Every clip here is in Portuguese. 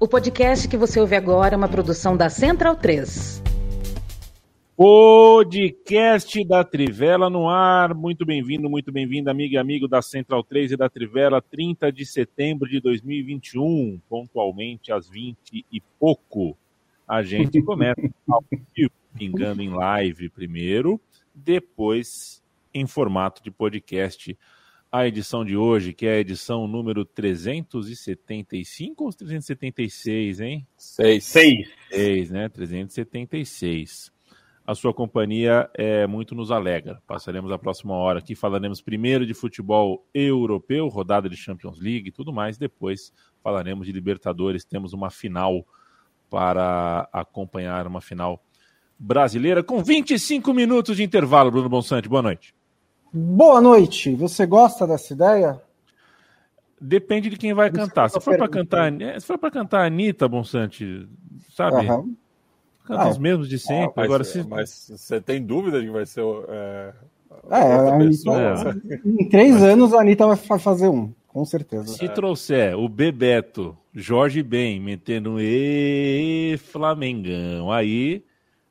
O podcast que você ouve agora é uma produção da Central 3. Podcast da Trivela no ar. Muito bem-vindo, muito bem-vindo, amiga e amigo da Central 3 e da Trivela, 30 de setembro de 2021, pontualmente às 20 e pouco. A gente começa ao vivo, pingando em live primeiro, depois em formato de podcast a edição de hoje, que é a edição número 375 ou 376, hein? 6. 6. 6, né? 376. A sua companhia é muito nos alegra. Passaremos a próxima hora aqui, falaremos primeiro de futebol europeu, rodada de Champions League e tudo mais. Depois falaremos de Libertadores. Temos uma final para acompanhar, uma final brasileira com 25 minutos de intervalo. Bruno Bonsante, boa noite. Boa noite. Você gosta dessa ideia? Depende de quem vai cantar. Se for para cantar, se for para cantar Anitta, Bonsante, sabe? Uhum. Canta ah, os mesmos de sempre. Ah, mas, Agora, se... mas você tem dúvida de que vai ser é, é, Anitta, é. Em três mas... anos a Anitta vai fazer um, com certeza. Se é. trouxer o Bebeto, Jorge Ben, metendo um E Flamengão, aí,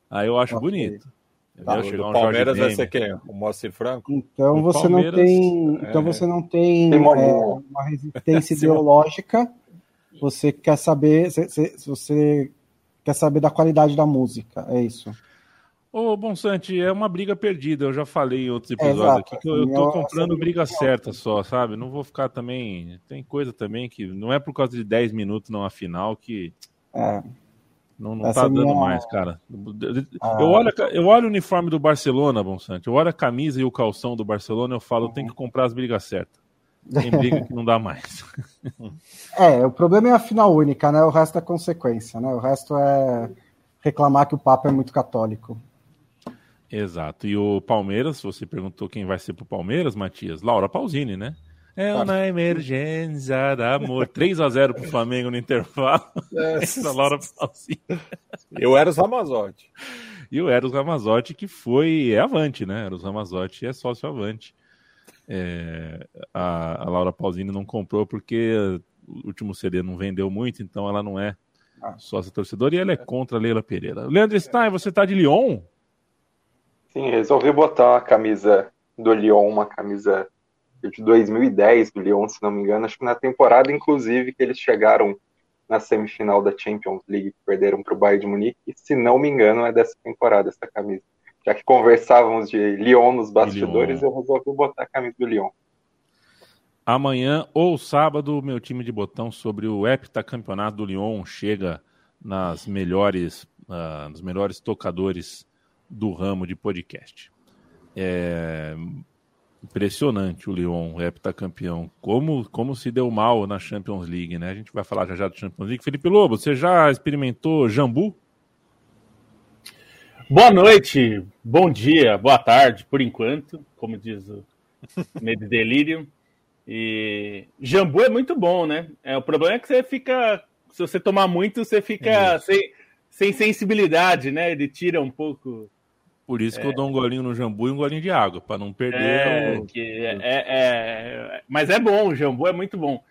aí eu acho okay. bonito. Tá, o Palmeiras vai ser quem? O Moacir Franco? Então o você Palmeiras, não tem, então é... você não tem, tem é, uma resistência ideológica. Você quer saber se, se, se, você quer saber da qualidade da música, é isso. Ô, Bonsante, é uma briga perdida. Eu já falei em outros episódios é, aqui que eu, eu tô comprando briga certa só, sabe? Não vou ficar também. Tem coisa também que não é por causa de 10 minutos não a final que. É. Não, não tá dando minha... mais, cara. Ah. Eu, olho, eu olho o uniforme do Barcelona, Bonsante. Eu olho a camisa e o calção do Barcelona eu falo, eu tenho que comprar as brigas certas. Tem briga que não dá mais. é, o problema é a final única, né? O resto é consequência, né? O resto é reclamar que o Papa é muito católico. Exato. E o Palmeiras, você perguntou quem vai ser pro Palmeiras, Matias? Laura Pausini, né? É uma emergência da amor. 3x0 pro Flamengo no intervalo. É. Essa Laura Falsini. E o Eros Ramazotti. E o Eros Ramazotti, que foi. É avante, né? Eros Ramazotti é sócio avante. É, a, a, Laura Pausini não comprou porque o último CD não vendeu muito, então ela não é ah. sócia torcedora e ela é contra a Leila Pereira. Leandro Stein, você tá de Lyon? Sim, resolvi botar a camisa do Lyon, uma camisa de 2010 do Lyon, se não me engano, acho que na temporada, inclusive, que eles chegaram na semifinal da Champions League, que perderam para o Bayern de Munique, e se não me engano é dessa temporada essa camisa. Já que conversávamos de Lyon nos bastidores, Lyon. eu resolvi botar a camisa do Lyon. Amanhã ou sábado, meu time de botão sobre o heptacampeonato do Lyon chega nas melhores, uh, nos melhores tocadores do ramo de podcast. É, Impressionante o Lyon, heptacampeão. Como, como se deu mal na Champions League, né? A gente vai falar já já do Champions League. Felipe Lobo, você já experimentou jambu? Boa noite, bom dia, boa tarde, por enquanto, como diz o Medo Delírio. E jambu é muito bom, né? É, o problema é que você fica. Se você tomar muito, você fica é sem, sem sensibilidade, né? Ele tira um pouco por isso é. que eu dou um golinho no jambu e um golinho de água, para não perder. É, o... é, é, mas é bom, o jambu é muito bom.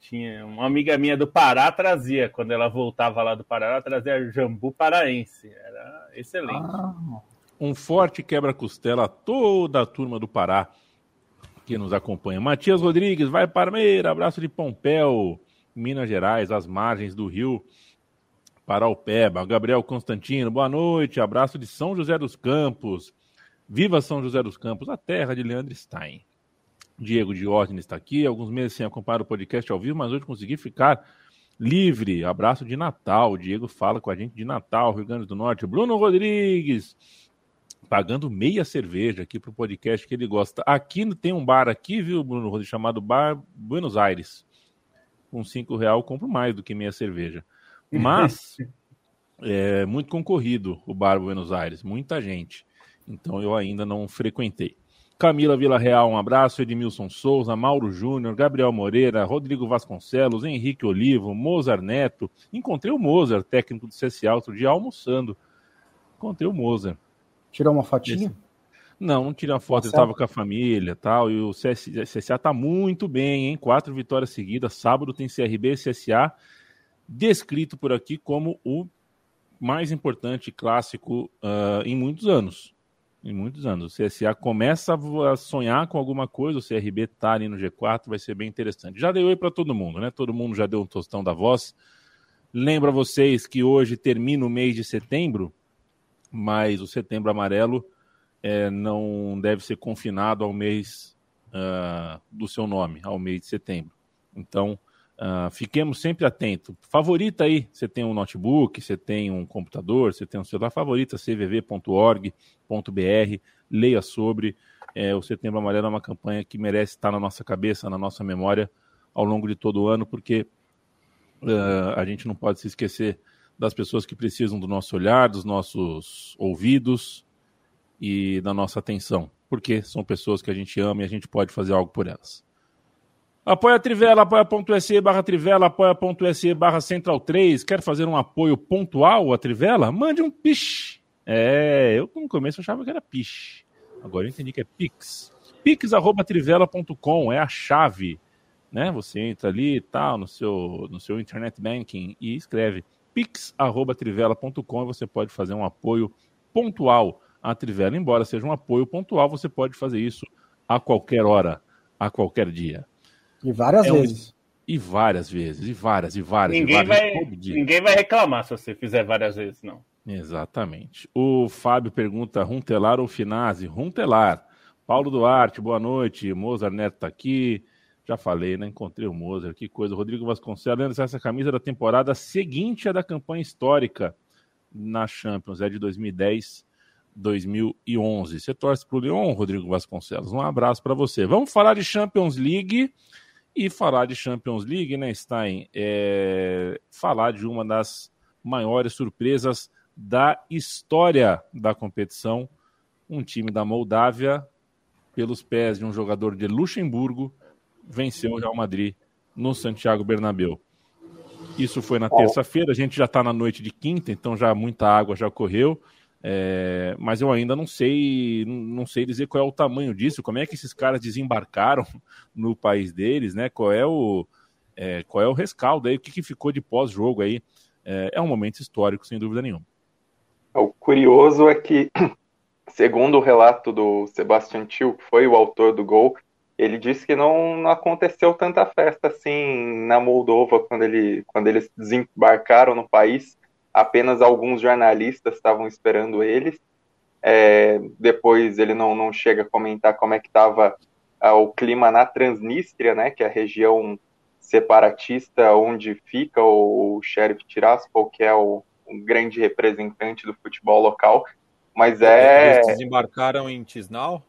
Tinha uma amiga minha do Pará trazia, quando ela voltava lá do Pará, ela trazia jambu paraense. Era excelente. Ah. Um forte quebra-costela a toda a turma do Pará que nos acompanha. Matias Rodrigues, vai Parmeira, abraço de Pompéu, Minas Gerais, às margens do rio. Paraupeba, Gabriel Constantino, boa noite, abraço de São José dos Campos. Viva São José dos Campos, a terra de Leandro Stein. Diego Diógenes está aqui, alguns meses sem acompanhar o podcast ao vivo, mas hoje consegui ficar livre. Abraço de Natal. O Diego fala com a gente de Natal, Rio Grande do Norte. Bruno Rodrigues, pagando meia cerveja aqui para o podcast que ele gosta. Aqui tem um bar aqui, viu, Bruno Rodrigues, chamado Bar Buenos Aires. Com cinco real compro mais do que meia cerveja. Mas é muito concorrido o Bar Buenos Aires, muita gente. Então eu ainda não frequentei. Camila Vila Real, um abraço. Edmilson Souza, Mauro Júnior, Gabriel Moreira, Rodrigo Vasconcelos, Henrique Olivo, Mozart Neto. Encontrei o Mozart, técnico do CSA, outro dia almoçando. Encontrei o Mozart. Tirou uma fotinha? Não, não tirei uma foto, ele estava com a família tal. E o CSA está muito bem, hein? Quatro vitórias seguidas. Sábado tem CRB e CSA descrito por aqui como o mais importante clássico uh, em muitos anos. Em muitos anos. O CSA começa a sonhar com alguma coisa, o CRB tá ali no G4, vai ser bem interessante. Já dei oi para todo mundo, né? Todo mundo já deu um tostão da voz. Lembra vocês que hoje termina o mês de setembro, mas o setembro amarelo é, não deve ser confinado ao mês uh, do seu nome, ao mês de setembro. Então, Uh, fiquemos sempre atentos. Favorita aí, você tem um notebook, você tem um computador, você tem um celular, favorita cvv.org.br, leia sobre. É, o Setembro Amarelo é uma campanha que merece estar na nossa cabeça, na nossa memória ao longo de todo o ano, porque uh, a gente não pode se esquecer das pessoas que precisam do nosso olhar, dos nossos ouvidos e da nossa atenção, porque são pessoas que a gente ama e a gente pode fazer algo por elas. Apoia a Trivela, apoia.se barra Trivela, apoia.se barra Central 3. Quer fazer um apoio pontual à Trivela? Mande um pish. É, eu no começo achava que era pish. Agora eu entendi que é pix. pix.trivela.com é a chave. Né? Você entra ali e tal, no seu, no seu internet banking e escreve pix.trivela.com e você pode fazer um apoio pontual à Trivela. Embora seja um apoio pontual, você pode fazer isso a qualquer hora, a qualquer dia. E várias é vezes. Um... E várias vezes, e várias, e várias. Ninguém, e várias, vai, ninguém vai reclamar se você fizer várias vezes, não. Exatamente. O Fábio pergunta: Runtelar ou Finazzi? Runtelar. Paulo Duarte, boa noite. Mozart Neto tá aqui. Já falei, né? Encontrei o Mozart, que coisa. Rodrigo Vasconcelos, essa camisa da temporada seguinte à da campanha histórica na Champions, é de 2010, 2011. Você torce pro Leon, Rodrigo Vasconcelos? Um abraço para você. Vamos falar de Champions League. E falar de Champions League, né, Stein? É falar de uma das maiores surpresas da história da competição. Um time da Moldávia, pelos pés de um jogador de Luxemburgo, venceu o Real Madrid no Santiago Bernabéu. Isso foi na terça-feira, a gente já está na noite de quinta, então já muita água já correu. É, mas eu ainda não sei, não sei dizer qual é o tamanho disso, como é que esses caras desembarcaram no país deles, né? Qual é o, é, qual é o rescaldo aí, o que, que ficou de pós-jogo aí? É, é, um momento histórico, sem dúvida nenhuma. O curioso é que, segundo o relato do Sebastian Thiel, que foi o autor do gol, ele disse que não, não aconteceu tanta festa assim na Moldova quando, ele, quando eles desembarcaram no país apenas alguns jornalistas estavam esperando eles. É, depois ele não, não chega a comentar como é que estava ah, o clima na Transnistria, né, que é a região separatista onde fica o, o Sheriff Tiraspol, que é o, um grande representante do futebol local. Mas é. Eles desembarcaram em Tisnau?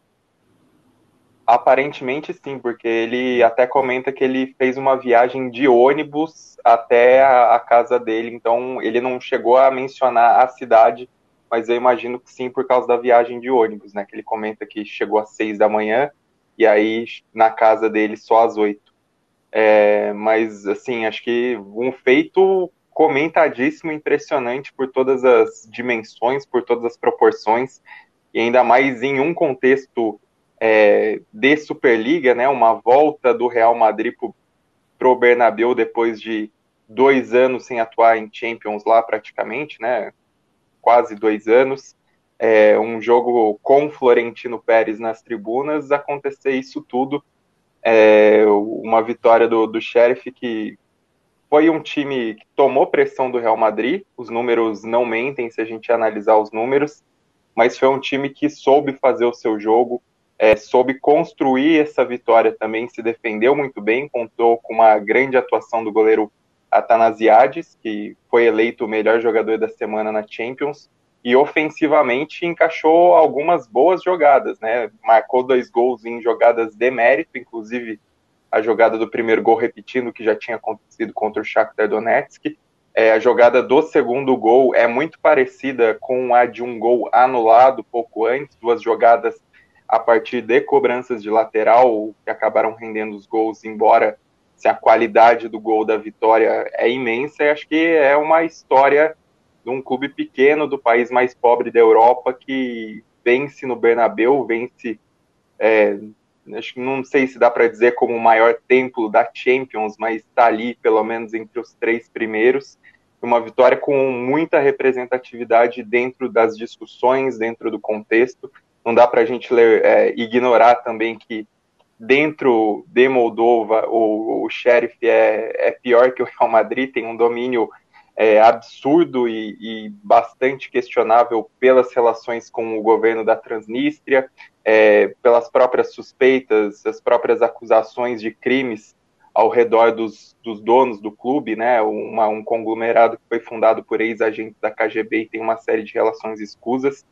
Aparentemente sim, porque ele até comenta que ele fez uma viagem de ônibus até a, a, casa dele, então ele não chegou a mencionar a cidade, mas eu imagino que sim por causa da viagem de ônibus, né? Que ele comenta que chegou às seis da manhã e aí na casa dele só às oito. É, mas assim, acho que um feito comentadíssimo, impressionante por todas as dimensões, por todas as proporções, e ainda mais em um contexto é, de Superliga, né, uma volta do Real Madrid para o Bernabéu depois de dois anos sem atuar em Champions lá praticamente, né, quase dois anos, é, um jogo com Florentino Pérez nas tribunas, acontecer isso tudo, é, uma vitória do, do Sheriff que foi um time que tomou pressão do Real Madrid, os números não mentem se a gente analisar os números, mas foi um time que soube fazer o seu jogo, é, soube construir essa vitória também, se defendeu muito bem, contou com uma grande atuação do goleiro Atanasiades, que foi eleito o melhor jogador da semana na Champions, e ofensivamente encaixou algumas boas jogadas, né? Marcou dois gols em jogadas de mérito, inclusive a jogada do primeiro gol repetindo que já tinha acontecido contra o Shakhtar Donetsk. É, a jogada do segundo gol é muito parecida com a de um gol anulado pouco antes, duas jogadas a partir de cobranças de lateral que acabaram rendendo os gols, embora se a qualidade do gol da vitória é imensa, acho que é uma história de um clube pequeno do país mais pobre da Europa que vence no Bernabeu, vence é, acho não sei se dá para dizer como o maior templo da Champions, mas está ali pelo menos entre os três primeiros. Uma vitória com muita representatividade dentro das discussões, dentro do contexto. Não dá para a gente ler, é, ignorar também que dentro de Moldova o, o Sheriff é, é pior que o Real Madrid, tem um domínio é, absurdo e, e, bastante questionável pelas relações com o governo da Transnistria, é, pelas próprias suspeitas, as próprias acusações de crimes ao redor dos, dos donos do clube, né? Uma, um conglomerado que foi fundado por ex-agentes da KGB e tem uma série de relações escusas,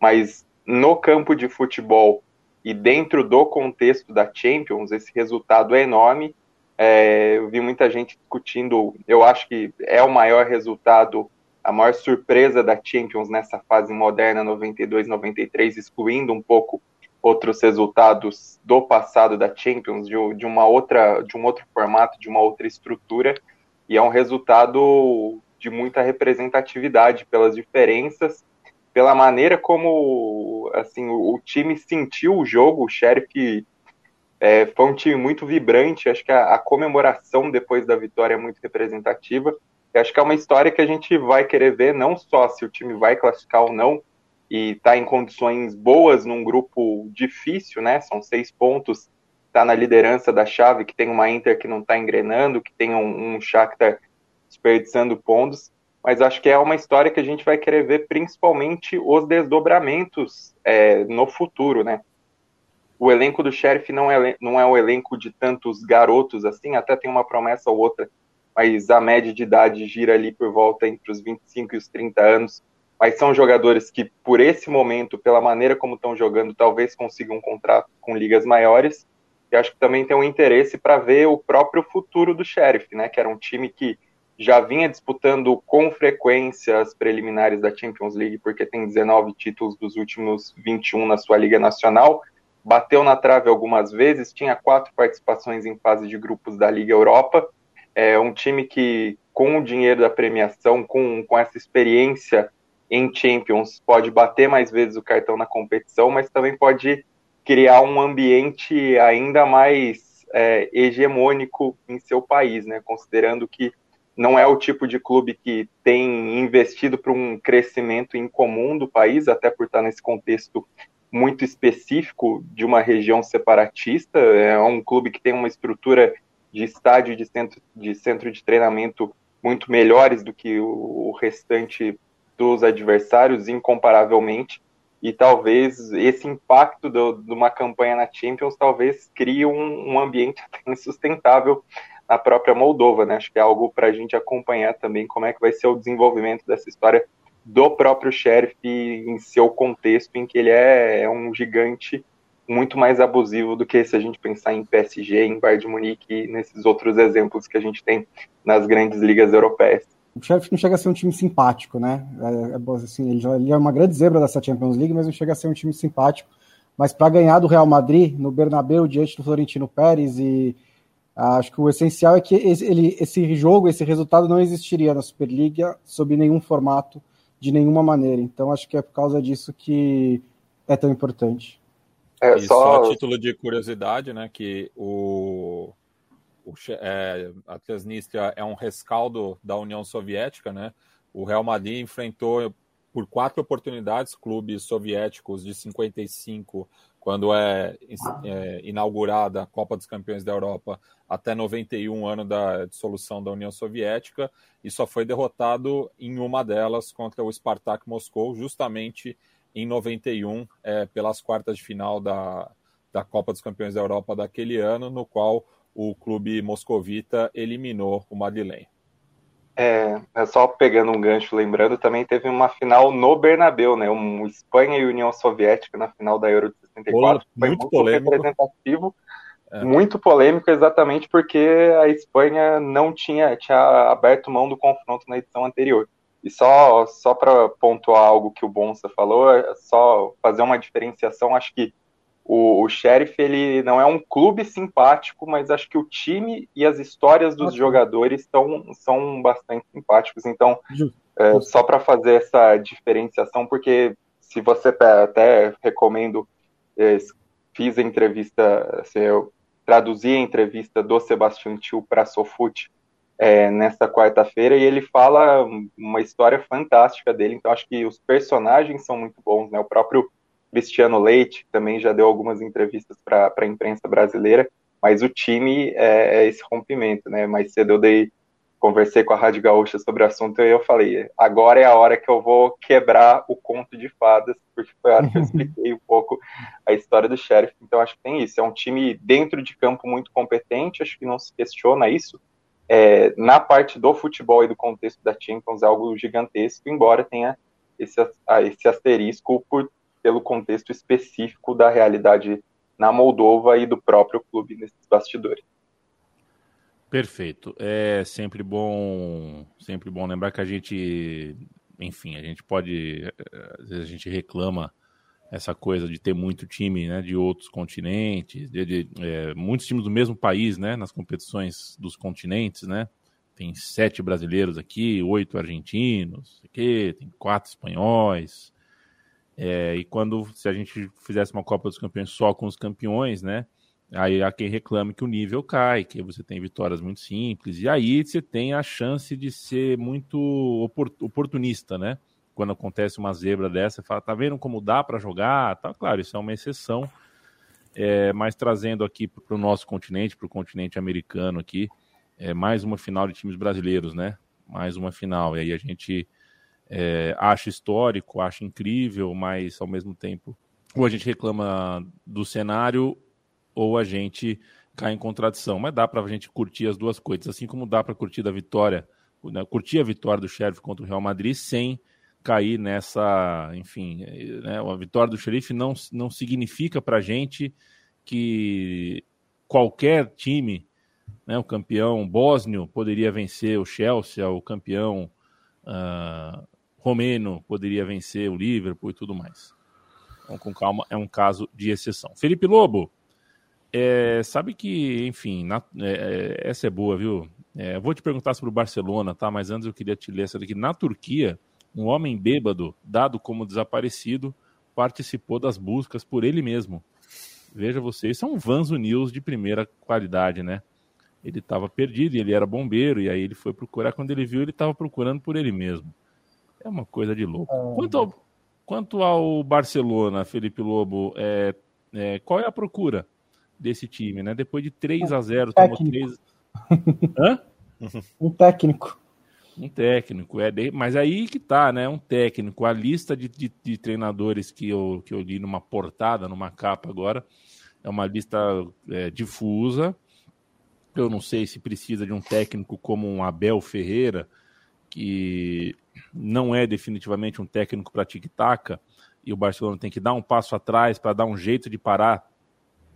mas no campo de futebol e dentro do contexto da Champions, esse resultado é enorme. É, eu vi muita gente discutindo, eu acho que é o maior resultado, a maior surpresa da Champions nessa fase moderna 92-93, excluindo um pouco outros resultados do passado da Champions, de, de, uma outra, de um outro formato, de uma outra estrutura, e é um resultado de muita representatividade pelas diferenças, pela maneira como assim o, o time sentiu o jogo, o Sheriff é, foi um time muito vibrante, acho que a, a, comemoração depois da vitória é muito representativa. Eu acho que é uma história que a gente vai querer ver, não só se o time vai classificar ou não, e está em condições boas num grupo difícil, né? São seis pontos, está na liderança da chave, que tem uma Inter que não está engrenando, que tem um, um Shakhtar desperdiçando pontos, mas acho que é uma história que a gente vai querer ver principalmente os desdobramentos é, no futuro, né? o elenco do Sheriff não é, não é um elenco de tantos garotos assim, até tem uma promessa ou outra, mas a média de idade gira ali por volta entre os 25 e os 30 anos. Mas são jogadores que, por esse momento, pela maneira como estão jogando, talvez consigam um contrato com ligas maiores. E acho que também tem um interesse para ver o próprio futuro do Sheriff, né? Que era um time que já vinha disputando com frequência as preliminares da Champions League, porque tem 19 títulos dos últimos 21 na sua Liga Nacional, bateu na trave algumas vezes, tinha quatro participações em fase de grupos da Liga Europa. É um time que, com o dinheiro da premiação, com, com essa experiência em Champions, pode bater mais vezes o cartão na competição, mas também pode criar um ambiente ainda mais é, hegemônico em seu país, né? Considerando que não é o tipo de clube que tem investido para um crescimento incomum do país, até por estar nesse contexto muito específico de uma região separatista. É um clube que tem uma estrutura de estádio de centro de, centro de treinamento muito melhores do que o, restante dos adversários, incomparavelmente. E talvez esse impacto do, de uma campanha na Champions talvez crie um, um ambiente insustentável na própria Moldova, né? Acho que é algo para a gente acompanhar também como é que vai ser o desenvolvimento dessa história do próprio Sheriff em seu contexto, em que ele é, é, um gigante muito mais abusivo do que se a gente pensar em PSG, em Bayern de Munique e nesses outros exemplos que a gente tem nas grandes ligas europeias. O Sheriff não chega a ser um time simpático, né? É, é assim, ele, é uma grande zebra dessa Champions League, mas não chega a ser um time simpático. Mas para ganhar do Real Madrid no Bernabéu diante do Florentino Pérez e acho que o essencial é que esse, ele, esse jogo, esse resultado não existiria na Superliga sob nenhum formato de nenhuma maneira. Então acho que é por causa disso que é tão importante. É, e só... só título de curiosidade, né, que o, o é, a Transnistria é um rescaldo da União Soviética, né? O Real Madrid enfrentou por quatro oportunidades clubes soviéticos de 55 quando é, é, inaugurada a Copa dos Campeões da Europa até 91, ano da dissolução da União Soviética, e só foi derrotado em uma delas contra o Spartak Moscou, justamente em 91, é, pelas quartas de final da, da Copa dos Campeões da Europa daquele ano, no qual o clube moscovita eliminou o Madeleine. É, é, só pegando um gancho, lembrando, também teve uma final no Bernabéu, né? Um Espanha e União Soviética na final da Euro de 64. Foi muito, muito polêmico. representativo, é. muito polêmico, exatamente porque a Espanha não tinha, tinha aberto mão do confronto na edição anterior. E só, só para pontuar algo que o Bonsa falou, é só fazer uma diferenciação, acho que o, o Sheriff ele não é um clube simpático, mas acho que o time e as histórias dos jogadores são, são bastante simpáticos. Então, é, só para fazer essa diferenciação, porque se você até recomendo é, fiz a entrevista, assim, eu traduzi a entrevista do Sebastião Tio para Sofute é, nesta quarta-feira e ele fala uma história fantástica dele. Então acho que os personagens são muito bons, né? O próprio Cristiano Leite também já deu algumas entrevistas para a imprensa brasileira, mas o time é, é, esse rompimento, né? Mais cedo eu dei conversei com a Rádio Gaúcha sobre o assunto e eu falei, agora é a hora que eu vou quebrar o conto de fadas, porque foi a hora que eu expliquei um pouco a história do Sheriff. Então acho que tem isso, é um time dentro de campo muito competente, acho que não se questiona isso, é, na parte do futebol e do contexto da Champions é algo gigantesco, embora tenha esse, esse asterisco por, pelo contexto específico da realidade na Moldova e do próprio clube nesses bastidores. Perfeito. É sempre bom, sempre bom lembrar que a gente, enfim, a gente pode, às vezes a gente reclama essa coisa de ter muito time né, de outros continentes, de, de é, muitos times do mesmo país né, nas competições dos continentes, né? Tem sete brasileiros aqui, oito argentinos, aqui, tem quatro espanhóis. É, e quando se a gente fizesse uma Copa dos Campeões só com os campeões, né? Aí há quem reclame que o nível cai, que você tem vitórias muito simples, e aí você tem a chance de ser muito oportunista, né? quando acontece uma zebra dessa, fala, tá vendo como dá para jogar? Tá, claro, isso é uma exceção, é, mas trazendo aqui para o nosso continente, para o continente americano aqui, é mais uma final de times brasileiros, né? Mais uma final. E aí a gente é, acha histórico, acha incrível, mas ao mesmo tempo, ou a gente reclama do cenário, ou a gente cai em contradição. Mas dá para a gente curtir as duas coisas, assim como dá para curtir a vitória, né? curtir a vitória do Sheriff contra o Real Madrid sem cair nessa, enfim, né, a vitória do xerife não, não significa para a gente que qualquer time, né, o campeão bósnio poderia vencer o Chelsea, o campeão uh, romeno poderia vencer o Liverpool e tudo mais. Então, com calma, é um caso de exceção. Felipe Lobo, é, sabe que, enfim, na, é, essa é boa, viu? É, vou te perguntar sobre o Barcelona, tá? Mas antes eu queria te ler essa daqui. Na Turquia, um homem bêbado, dado como desaparecido, participou das buscas por ele mesmo. Veja você, isso é um Vanzo News de primeira qualidade, né? Ele estava perdido e ele era bombeiro, e aí ele foi procurar. Quando ele viu, ele estava procurando por ele mesmo. É uma coisa de louco. Ah. Quanto ao, quanto ao Barcelona, Felipe Lobo, é, é, qual é a procura desse time, né? Depois de 3 a 0 tomou 3. Hã? Um técnico. Um técnico, é de... mas aí que tá, né? Um técnico. A lista de, de, de, treinadores que eu, que eu li numa portada, numa capa agora, é uma lista é, difusa. Eu não sei se precisa de um técnico como um Abel Ferreira, que não é definitivamente um técnico para tic-tac, e o Barcelona tem que dar um passo atrás para dar um jeito de parar,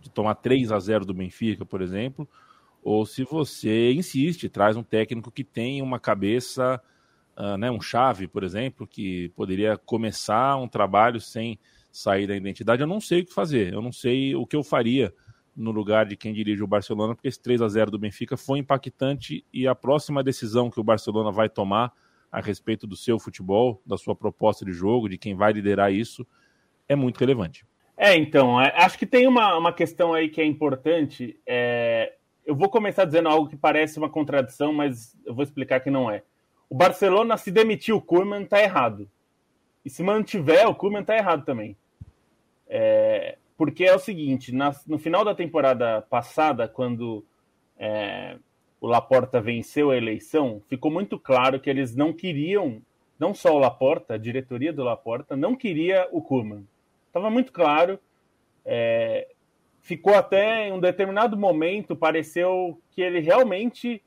de tomar 3 a 0 do Benfica, por exemplo ou se você insiste, traz um técnico que tem uma cabeça, uh, né, um chave, por exemplo, que poderia começar um trabalho sem sair da identidade. Eu não sei o que fazer, eu não sei o que eu faria no lugar de quem dirige o Barcelona, porque esse 3 a 0 do Benfica foi impactante e a próxima decisão que o Barcelona vai tomar a respeito do seu futebol, da sua proposta de jogo, de quem vai liderar isso, é muito relevante. É, então, é, acho que tem uma, uma questão aí que é importante. É, eu vou começar dizendo algo que parece uma contradição, mas eu vou explicar que não é. O Barcelona, se demitir o Koeman, tá errado. E se mantiver o Koeman, tá errado também. É, porque é o seguinte, na, no final da temporada passada, quando é, o Laporta venceu a eleição, ficou muito claro que eles não queriam, não só o Laporta, a diretoria do Laporta, não queria o Koeman. Estava muito claro. É, ficou até em um determinado momento, pareceu que ele realmente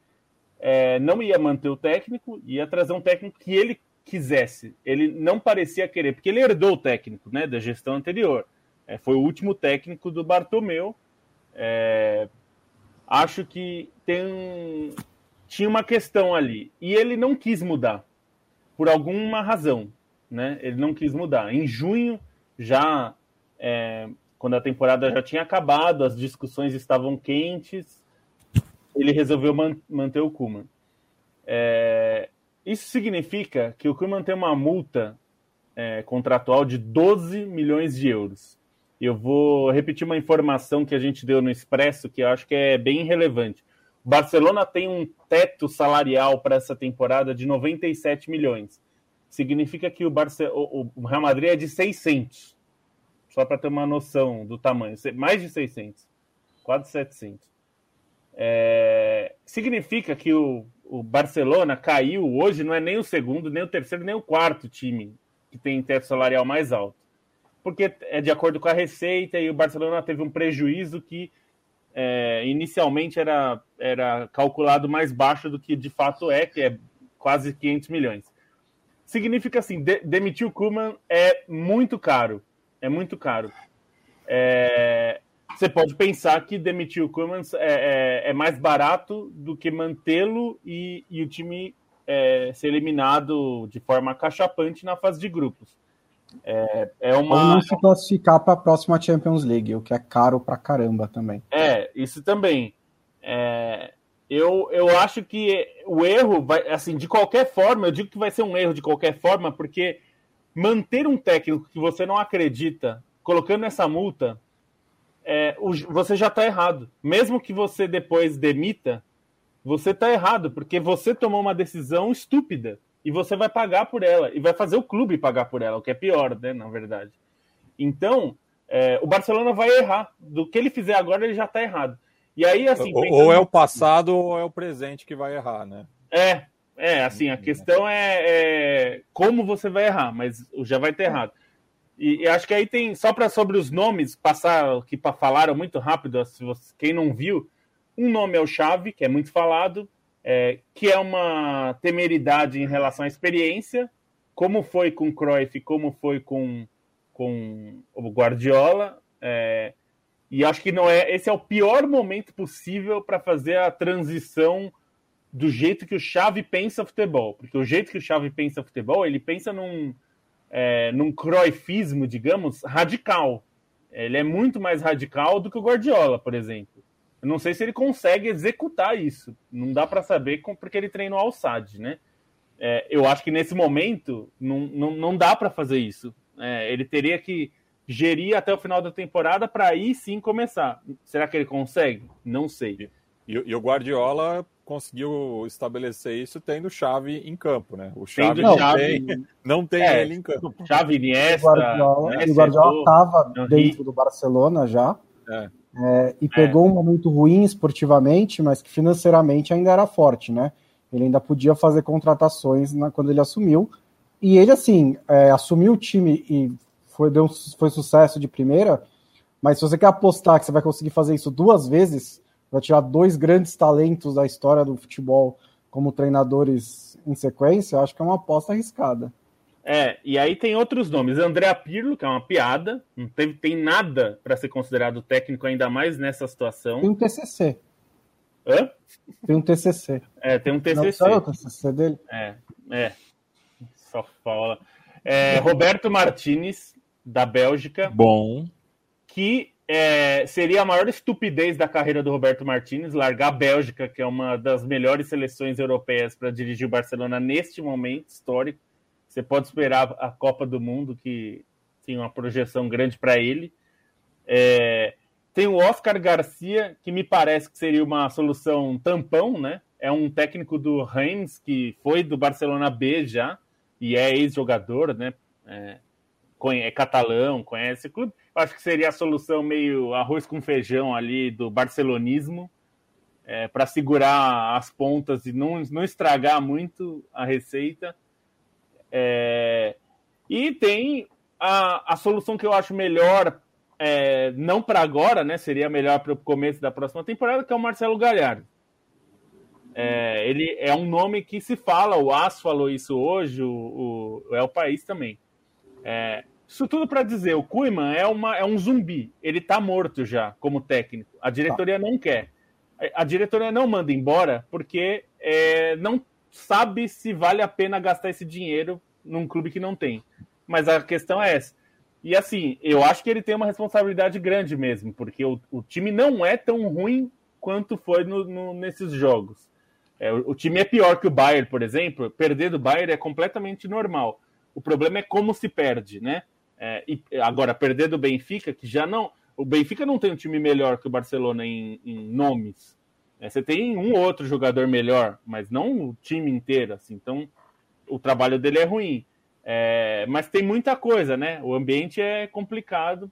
é, não ia manter o técnico, ia trazer um técnico que ele quisesse. Ele não parecia querer, porque ele herdou o técnico né, da gestão anterior. É, foi o último técnico do Bartomeu. É, acho que tem, tinha uma questão ali. E ele não quis mudar, por alguma razão. Né? Ele não quis mudar. Em junho, já é, quando a temporada já tinha acabado, as discussões estavam quentes, ele resolveu man manter o Kuman. É, isso significa que o Kuman tem uma multa é, contratual de 12 milhões de euros. Eu vou repetir uma informação que a gente deu no Expresso, que eu acho que é bem relevante. O Barcelona tem um teto salarial para essa temporada de 97 milhões. Significa que o, Barce... o Real Madrid é de 600. Só para ter uma noção do tamanho. Mais de 600. Quase 700. É... Significa que o, o Barcelona caiu hoje, não é nem o segundo, nem o terceiro, nem o quarto time que tem teto salarial mais alto porque é de acordo com a receita e o Barcelona teve um prejuízo que é, inicialmente era, era calculado mais baixo do que de fato é, que é quase 500 milhões. Significa assim, de, demitir o Kuman é muito caro, é muito caro. É, você pode pensar que demitir o Kuman é, é, é mais barato do que mantê-lo e, e, o time é, ser eliminado de forma cachapante na fase de grupos. É, é uma... Ou não se classificar para a próxima Champions League, o que é caro pra caramba também. É, isso também. É, eu, eu acho que o erro vai, assim, de qualquer forma, eu digo que vai ser um erro de qualquer forma, porque manter um técnico que você não acredita, colocando essa multa, é, o, você já está errado. Mesmo que você depois demita, você está errado, porque você tomou uma decisão estúpida e você vai pagar por ela e vai fazer o clube pagar por ela, o que é pior, né, na verdade. Então, é, o Barcelona vai errar. Do que ele fizer agora, ele já está errado. E aí, assim. Ou, pensando... ou, é o passado ou é o presente que vai errar, né? É, é, assim, a questão é, é como você vai errar, mas já vai ter errado. E, e, acho que aí tem, só para sobre os nomes, passar que falaram muito rápido, se você, quem não viu, um nome é o Chave, que é muito falado, é, que é uma temeridade em relação à experiência, como foi com Cruyff, como foi com, com o Guardiola. É, e acho que não é. Esse é o pior momento possível para fazer a transição do jeito que o Xavi pensa futebol. Porque o jeito que o Xavi pensa futebol, ele pensa num, é, num Cruyffismo, digamos, radical. Ele é muito mais radical do que o Guardiola, por exemplo. Eu não sei se ele consegue executar isso. Não dá para saber porque ele treinou ao SAD, né? É, eu acho que nesse momento não, não, não dá para fazer isso. É, ele teria que gerir até o final da temporada para aí sim começar. Será que ele consegue? Não sei. E, e, o Guardiola conseguiu estabelecer isso tendo chave em campo, né? O chave não, chave, tem, não tem é, ele em campo. Chave Iniesta. O Guardiola estava dentro do Barcelona já. É é, e pegou é. um momento ruim esportivamente, mas que financeiramente ainda era forte, né? Ele ainda podia fazer contratações na, quando ele assumiu. E ele, assim, é, assumiu o time e foi, deu, foi sucesso de primeira, mas se você quer apostar que você vai conseguir fazer isso duas vezes, vai tirar dois grandes talentos da história do futebol como treinadores em sequência, eu acho que é uma aposta arriscada. É, e aí tem outros nomes. André Pirlo, que é uma piada, não teve, tem nada para ser considerado técnico, ainda mais nessa situação. Tem um TCC. Hã? Tem um TCC. É, tem um TCC. Não, é o TCC dele? É, é. Só fala. É, Roberto Martinez, da Bélgica. Bom. Que é, seria a maior estupidez da carreira do Roberto Martinez, largar a Bélgica, que é uma das melhores seleções europeias para dirigir o Barcelona neste momento histórico você pode esperar a Copa do Mundo, que tem uma projeção grande para ele. É, tem o Oscar Garcia, que me parece que seria uma solução tampão, né? É um técnico do Reims, que foi do Barcelona B já, e é ex-jogador, né? É, é catalão, conhece o clube. Acho que seria a solução meio arroz com feijão ali do barcelonismo, é, para segurar as pontas e não, não estragar muito a receita. É, e tem a, a solução que eu acho melhor, é, não para agora, né? Seria melhor para o começo da próxima temporada, que é o Marcelo Galhardo. É, ele é um nome que se fala, o As falou isso hoje, o, o é o país também. É, isso tudo para dizer, o Kuiman é, uma, é um zumbi, ele está morto já como técnico. A diretoria não quer. A diretoria não manda embora porque é, não sabe se vale a pena gastar esse dinheiro num clube que não tem. Mas a questão é essa. E assim, eu acho que ele tem uma responsabilidade grande mesmo, porque o, o time não é tão ruim quanto foi no, no, nesses jogos. É, o, o, time é pior que o Bayern, por exemplo. Perder do Bayern é completamente normal. O problema é como se perde, né? É, e agora, perder do Benfica, que já não. O Benfica não tem um time melhor que o Barcelona em, em nomes. É, você tem um ou outro jogador melhor, mas não o time inteiro. Assim, então, o trabalho dele é ruim. É, mas tem muita coisa, né? O ambiente é complicado.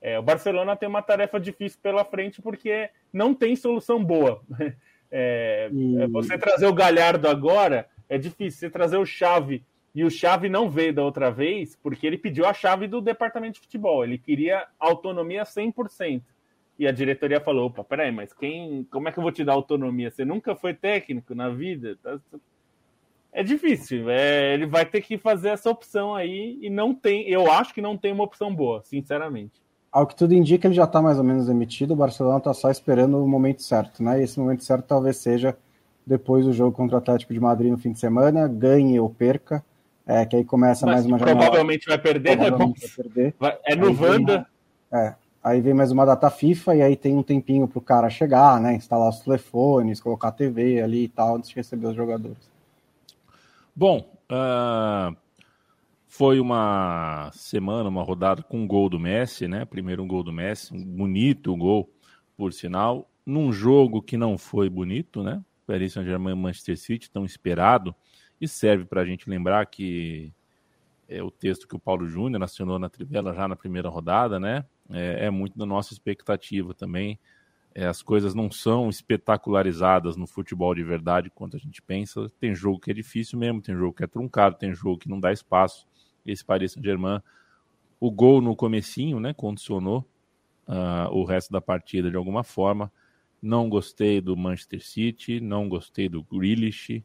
É, o Barcelona tem uma tarefa difícil pela frente porque não tem solução boa. É, é, você trazer o Galhardo agora é difícil. Você trazer o Chave e o Chave não veio da outra vez porque ele pediu a chave do departamento de futebol. Ele queria autonomia 100%. E a diretoria falou: opa, peraí, mas quem, como é que eu vou te dar autonomia? Você nunca foi técnico na vida? Tá, tá... É difícil. É, ele vai ter que fazer essa opção aí e não tem. Eu acho que não tem uma opção boa, sinceramente. Ao que tudo indica, ele já está mais ou menos demitido. O Barcelona está só esperando o momento certo, né? E esse momento certo talvez seja depois do jogo contra o Atlético de Madrid no fim de semana, ganhe ou perca é, que aí começa Mas mais uma. Provavelmente vai perder, né? Provavelmente vai perder. É no Vanda. é, aí vem mais uma data FIFA e aí tem um tempinho para o cara chegar, né? Instalar os telefones, colocar a TV ali e tal, antes de receber os jogadores. Bom, uh, foi uma semana, uma rodada com um gol do Messi, né? Primeiro um gol do Messi, um bonito gol, por sinal, num jogo que não foi bonito, né? Paris Saint-Germain e Manchester City, tão esperado. E serve para a gente lembrar que é o texto que o Paulo Júnior assinou na Trivela já na primeira rodada, né? É, é muito da nossa expectativa também. É, as coisas não são espetacularizadas no futebol de verdade quanto a gente pensa. Tem jogo que é difícil mesmo, tem jogo que é truncado, tem jogo que não dá espaço. Esse Paris Saint-Germain, o gol no comecinho, né, condicionou uh, o resto da partida de alguma forma. Não gostei do Manchester City, não gostei do Grealish,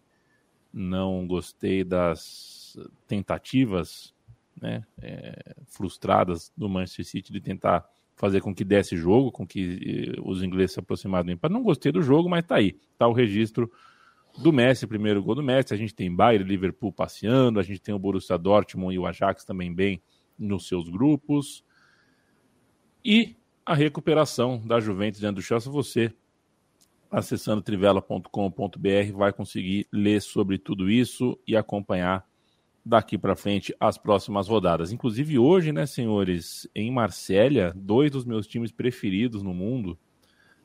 não gostei das tentativas né, é, frustradas do Manchester City de tentar fazer com que desse jogo, com que eh, os ingleses se aproximassem do empate. Não gostei do jogo, mas tá aí. Tá o registro do Messi, primeiro gol do Messi. A gente tem Bayern, Liverpool passeando, a gente tem o Borussia Dortmund e o Ajax também bem nos seus grupos. E a recuperação da Juventus dentro do Chelsea, você acessando trivela.com.br, vai conseguir ler sobre tudo isso e acompanhar daqui para frente as próximas rodadas. Inclusive hoje, né, senhores, em Marsella, dois dos meus times preferidos no mundo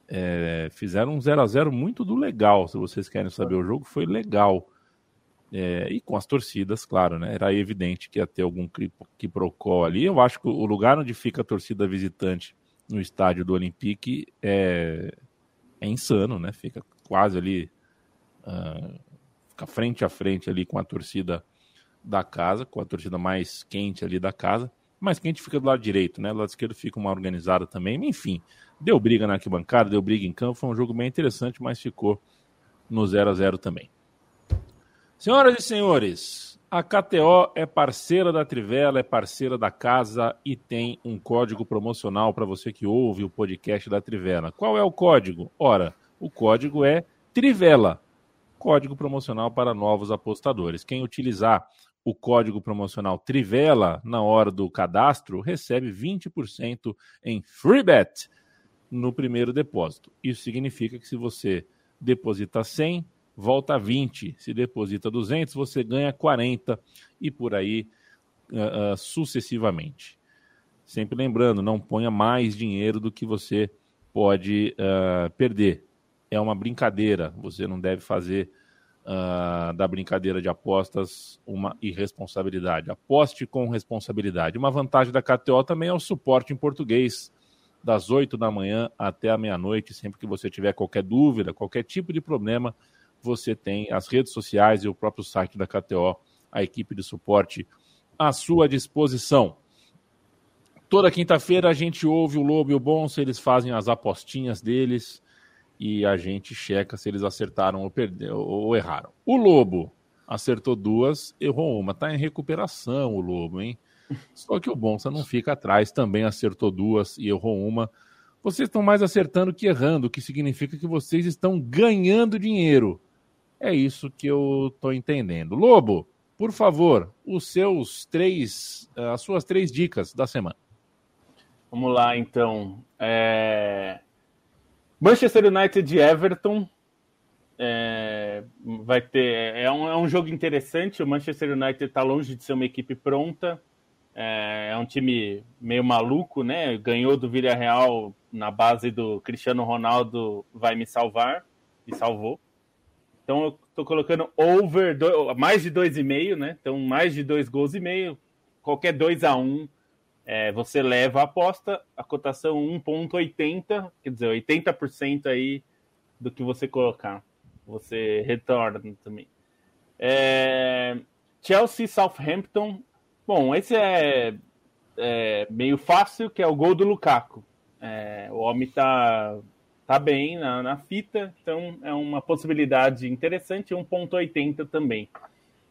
é, fizeram um 0 a 0 muito do legal. Se vocês querem saber, o jogo foi legal. É, e com as torcidas, claro, né? Era evidente que ia ter algum quiprocó ali. Eu acho que o lugar onde fica a torcida visitante no estádio do Olympique é, é insano, né? Fica quase ali, uh, fica frente a frente ali com a torcida da casa, com a torcida mais quente ali da casa. Mais quente fica do lado direito, né? Do lado esquerdo fica uma organizada também. Enfim, deu briga na arquibancada, deu briga em campo. Foi um jogo bem interessante, mas ficou no 0 a 0 também. Senhoras e senhores, a KTO é parceira da Trivela, é parceira da casa e tem um código promocional para você que ouve o podcast da Trivela. Qual é o código? Ora, o código é Trivela, código promocional para novos apostadores. Quem utilizar o código promocional Trivela na hora do cadastro recebe 20% em free bet no primeiro depósito. Isso significa que se você deposita 100, volta 20. Se deposita 200, você ganha 40 e por aí uh, sucessivamente. Sempre lembrando, não ponha mais dinheiro do que você pode uh, perder. É uma brincadeira, você não deve fazer da brincadeira de apostas uma irresponsabilidade. Aposte com responsabilidade. Uma vantagem da KTO também é o suporte em português das 8 da manhã até a meia-noite, sempre que você tiver qualquer dúvida, qualquer tipo de problema, você tem as redes sociais e o próprio site da KTO, a equipe de suporte à sua disposição. Toda quinta-feira a gente ouve o Lobo e o Bonso, eles fazem as apostinhas deles e a gente checa se eles acertaram ou, perderam, ou erraram. O Lobo acertou duas, errou uma. Está em recuperação o Lobo, hein? Só que o Bonsa não fica atrás, também acertou duas e errou uma. Vocês estão mais acertando que errando, o que significa que vocês estão ganhando dinheiro. É isso que eu estou entendendo. Lobo, por favor, os seus três, eh, as suas três dicas da semana. Vamos lá, então. É... Manchester United e Everton. É... vai ter. É um, é um jogo interessante. O Manchester United está longe de ser uma equipe pronta. É, é um time meio maluco, né? Ganhou do Villarreal na base do Cristiano Ronaldo vai me salvar e salvou. Então eu tô colocando over do, mais de dois e meio, né? Então mais de dois gols e meio. Qualquer 2 a 1 um, é, você leva a aposta, a cotação 1,80, quer dizer, 80% aí do que você colocar. Você retorna também. É, Chelsea Southampton. Bom, esse é, é, meio fácil, que é o gol do Lukaku. É, o homem tá, tá bem na, na fita, então é uma possibilidade interessante, 1,80 também.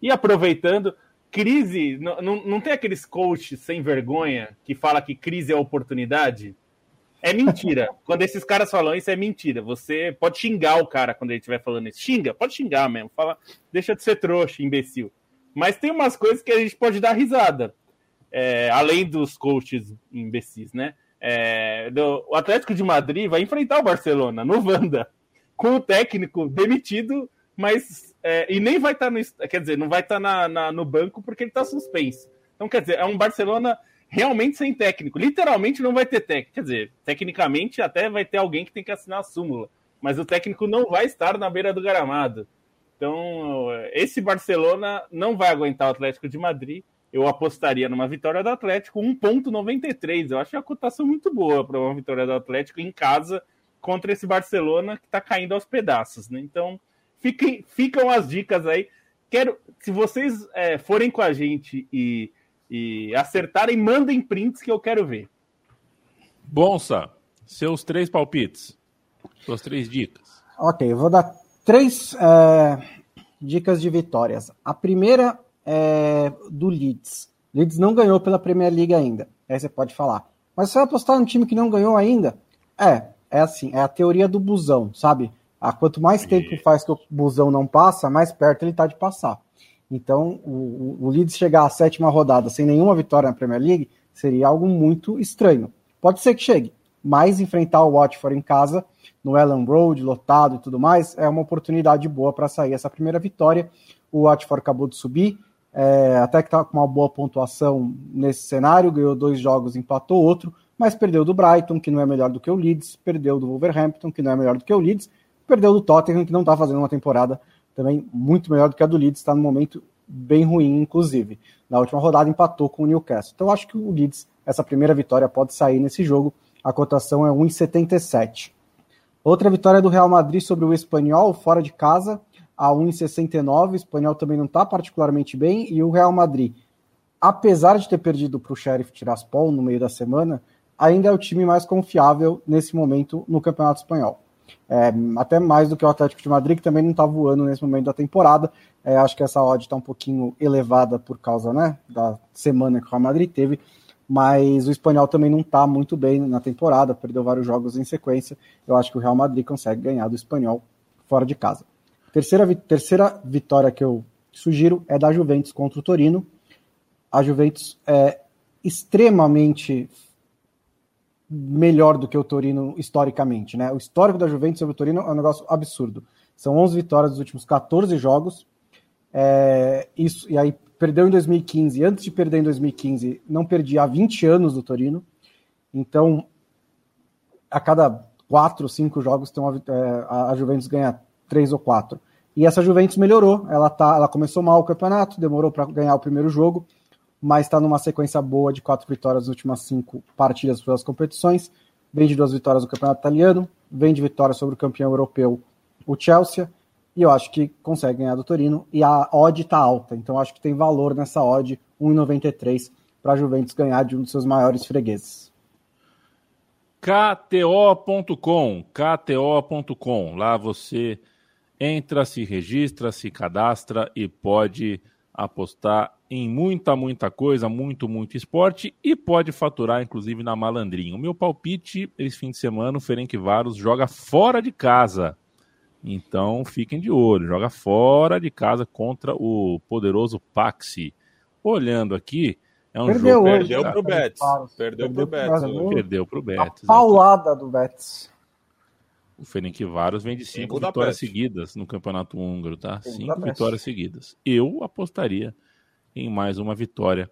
E aproveitando, crise, não, não, não tem aqueles coaches sem vergonha que fala que crise é oportunidade? É mentira. quando esses caras falam isso, é mentira. Você pode xingar o cara quando ele estiver falando isso. Xinga, pode xingar mesmo. Fala, deixa de ser trouxa, imbecil. Mas tem umas coisas que a gente pode dar risada. É, além dos coaches imbecis, né? É, do, o Atlético de Madrid vai enfrentar o Barcelona no Vanda, com o técnico demitido, mas é, e nem vai estar tá no. Quer dizer, não vai estar tá na, na, no banco porque ele está suspenso. Então, quer dizer, é um Barcelona realmente sem técnico. Literalmente não vai ter técnico. Quer dizer, tecnicamente até vai ter alguém que tem que assinar a súmula, mas o técnico não vai estar na beira do gramado. Então, esse Barcelona não vai aguentar o Atlético de Madrid. Eu apostaria numa vitória do Atlético 1,93. Eu acho a cotação muito boa para uma vitória do Atlético em casa contra esse Barcelona que está caindo aos pedaços. Né? Então, fiquem, ficam as dicas aí. Quero, se vocês é, forem com a gente e e acertarem, mandem prints que eu quero ver. Bonsa, seus três palpites, suas três dicas. Ok, eu vou dar três é, dicas de vitórias. A primeira é do Leeds. Leeds não ganhou pela Premier League ainda. Aí você pode falar. Mas você vai apostar num time que não ganhou ainda? É, é assim, é a teoria do busão, sabe? Ah, quanto mais tempo faz que o busão não passa, mais perto ele está de passar. Então, o, o Leeds chegar à sétima rodada sem nenhuma vitória na Premier League seria algo muito estranho. Pode ser que chegue, mas enfrentar o Watford em casa, no Ellen Road, lotado e tudo mais, é uma oportunidade boa para sair essa primeira vitória. O Watford acabou de subir, é, até que está com uma boa pontuação nesse cenário, ganhou dois jogos, empatou outro, mas perdeu do Brighton, que não é melhor do que o Leeds, perdeu do Wolverhampton, que não é melhor do que o Leeds, perdeu do Tottenham, que não está fazendo uma temporada também muito melhor do que a do Leeds, está no momento bem ruim, inclusive. Na última rodada empatou com o Newcastle. Então acho que o Leeds, essa primeira vitória pode sair nesse jogo. A cotação é 1,77. Outra vitória do Real Madrid sobre o Espanhol, fora de casa, a 1,69. O Espanhol também não está particularmente bem. E o Real Madrid, apesar de ter perdido para o Sheriff Tiraspol no meio da semana, ainda é o time mais confiável nesse momento no Campeonato Espanhol. É, até mais do que o Atlético de Madrid, que também não está voando nesse momento da temporada. É, acho que essa odd está um pouquinho elevada por causa né, da semana que o Real Madrid teve, mas o espanhol também não está muito bem na temporada, perdeu vários jogos em sequência. Eu acho que o Real Madrid consegue ganhar do espanhol fora de casa. Terceira, terceira vitória que eu sugiro é da Juventus contra o Torino. A Juventus é extremamente melhor do que o Torino historicamente, né? O histórico da Juventus sobre o Torino é um negócio absurdo. São 11 vitórias dos últimos 14 jogos. É, isso, e aí perdeu em 2015. Antes de perder em 2015, não perdia há 20 anos do Torino. Então, a cada 4 ou 5 jogos, tem uma, é, a Juventus ganha 3 ou 4. E essa Juventus melhorou. Ela, tá, ela começou mal o campeonato, demorou para ganhar o primeiro jogo mas está numa sequência boa de quatro vitórias nas últimas cinco partidas pelas competições. Vem de duas vitórias no Campeonato Italiano, vem de vitória sobre o campeão europeu, o Chelsea, e eu acho que consegue ganhar do Torino. E a odd está alta, então acho que tem valor nessa odd 1,93 para a Juventus ganhar de um dos seus maiores fregueses. KTO.com, KTO.com. Lá você entra, se registra, se cadastra e pode apostar em muita, muita coisa, muito, muito esporte e pode faturar, inclusive, na malandrinha. O meu palpite esse fim de semana, o Ferencváros joga fora de casa. Então fiquem de olho, joga fora de casa contra o poderoso Paxi. Olhando aqui, é um perdeu jogo. Perdeu para o Betis. Perdeu para o Betis. Perdeu para o Betis. A paulada do Betis. O Ferencváros vem de cinco vitórias seguidas no campeonato húngaro, tá? Cinco vitórias seguidas. Eu apostaria em mais uma vitória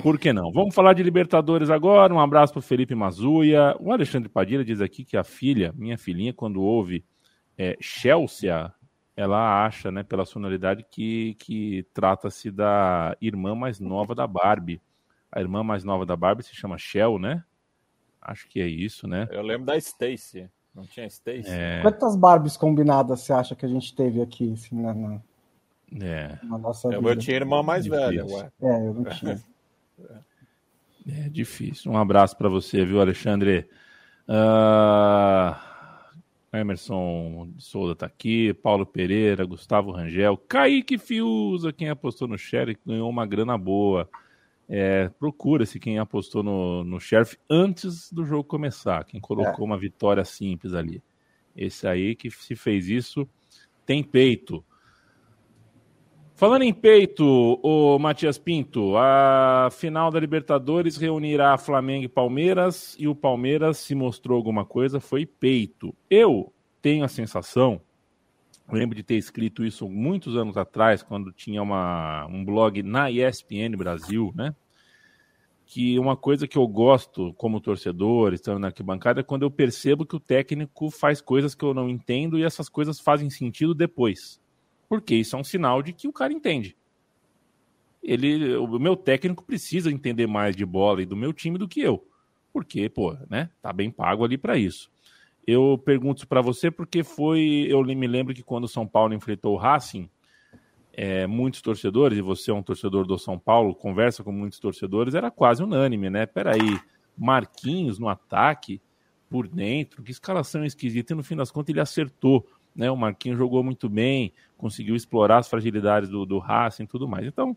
Por que não? Vamos falar de Libertadores agora. Um abraço para Felipe Mazuia. O Alexandre Padilha diz aqui que a filha, minha filhinha, quando ouve é, Chelsea, ela acha, né, pela sonoridade, que, que trata-se da irmã mais nova da Barbie. A irmã mais nova da Barbie se chama Shell, né? Acho que é isso, né? Eu lembro da Stacy. Não tinha Stacy? É... Quantas Barbies combinadas você acha que a gente teve aqui assim, na, na, é. na nossa eu, vida? Eu tinha irmã mais velha, ué. É, eu não tinha. É difícil. Um abraço para você, viu, Alexandre? Uh... Emerson Souza tá aqui, Paulo Pereira, Gustavo Rangel, Kaique Fiuza, quem apostou no Sheriff ganhou uma grana boa. É, Procura-se quem apostou no, no Sheriff antes do jogo começar, quem colocou é. uma vitória simples ali. Esse aí que se fez isso tem peito. Falando em peito, o Matias Pinto, a final da Libertadores reunirá Flamengo e Palmeiras e o Palmeiras se mostrou alguma coisa, foi peito. Eu tenho a sensação, lembro de ter escrito isso muitos anos atrás, quando tinha uma, um blog na ESPN Brasil, né? Que uma coisa que eu gosto como torcedor, estando na arquibancada, é quando eu percebo que o técnico faz coisas que eu não entendo e essas coisas fazem sentido depois porque isso é um sinal de que o cara entende. Ele, o meu técnico precisa entender mais de bola e do meu time do que eu, porque, pô, né, tá bem pago ali para isso. Eu pergunto para você porque foi, eu me lembro que quando o São Paulo enfrentou o Racing, é, muitos torcedores, e você é um torcedor do São Paulo, conversa com muitos torcedores, era quase unânime, né? Peraí, Marquinhos no ataque, por dentro, que escalação esquisita, e no fim das contas ele acertou. Né? O Marquinhos jogou muito bem, conseguiu explorar as fragilidades do, do Racing e tudo mais. Então,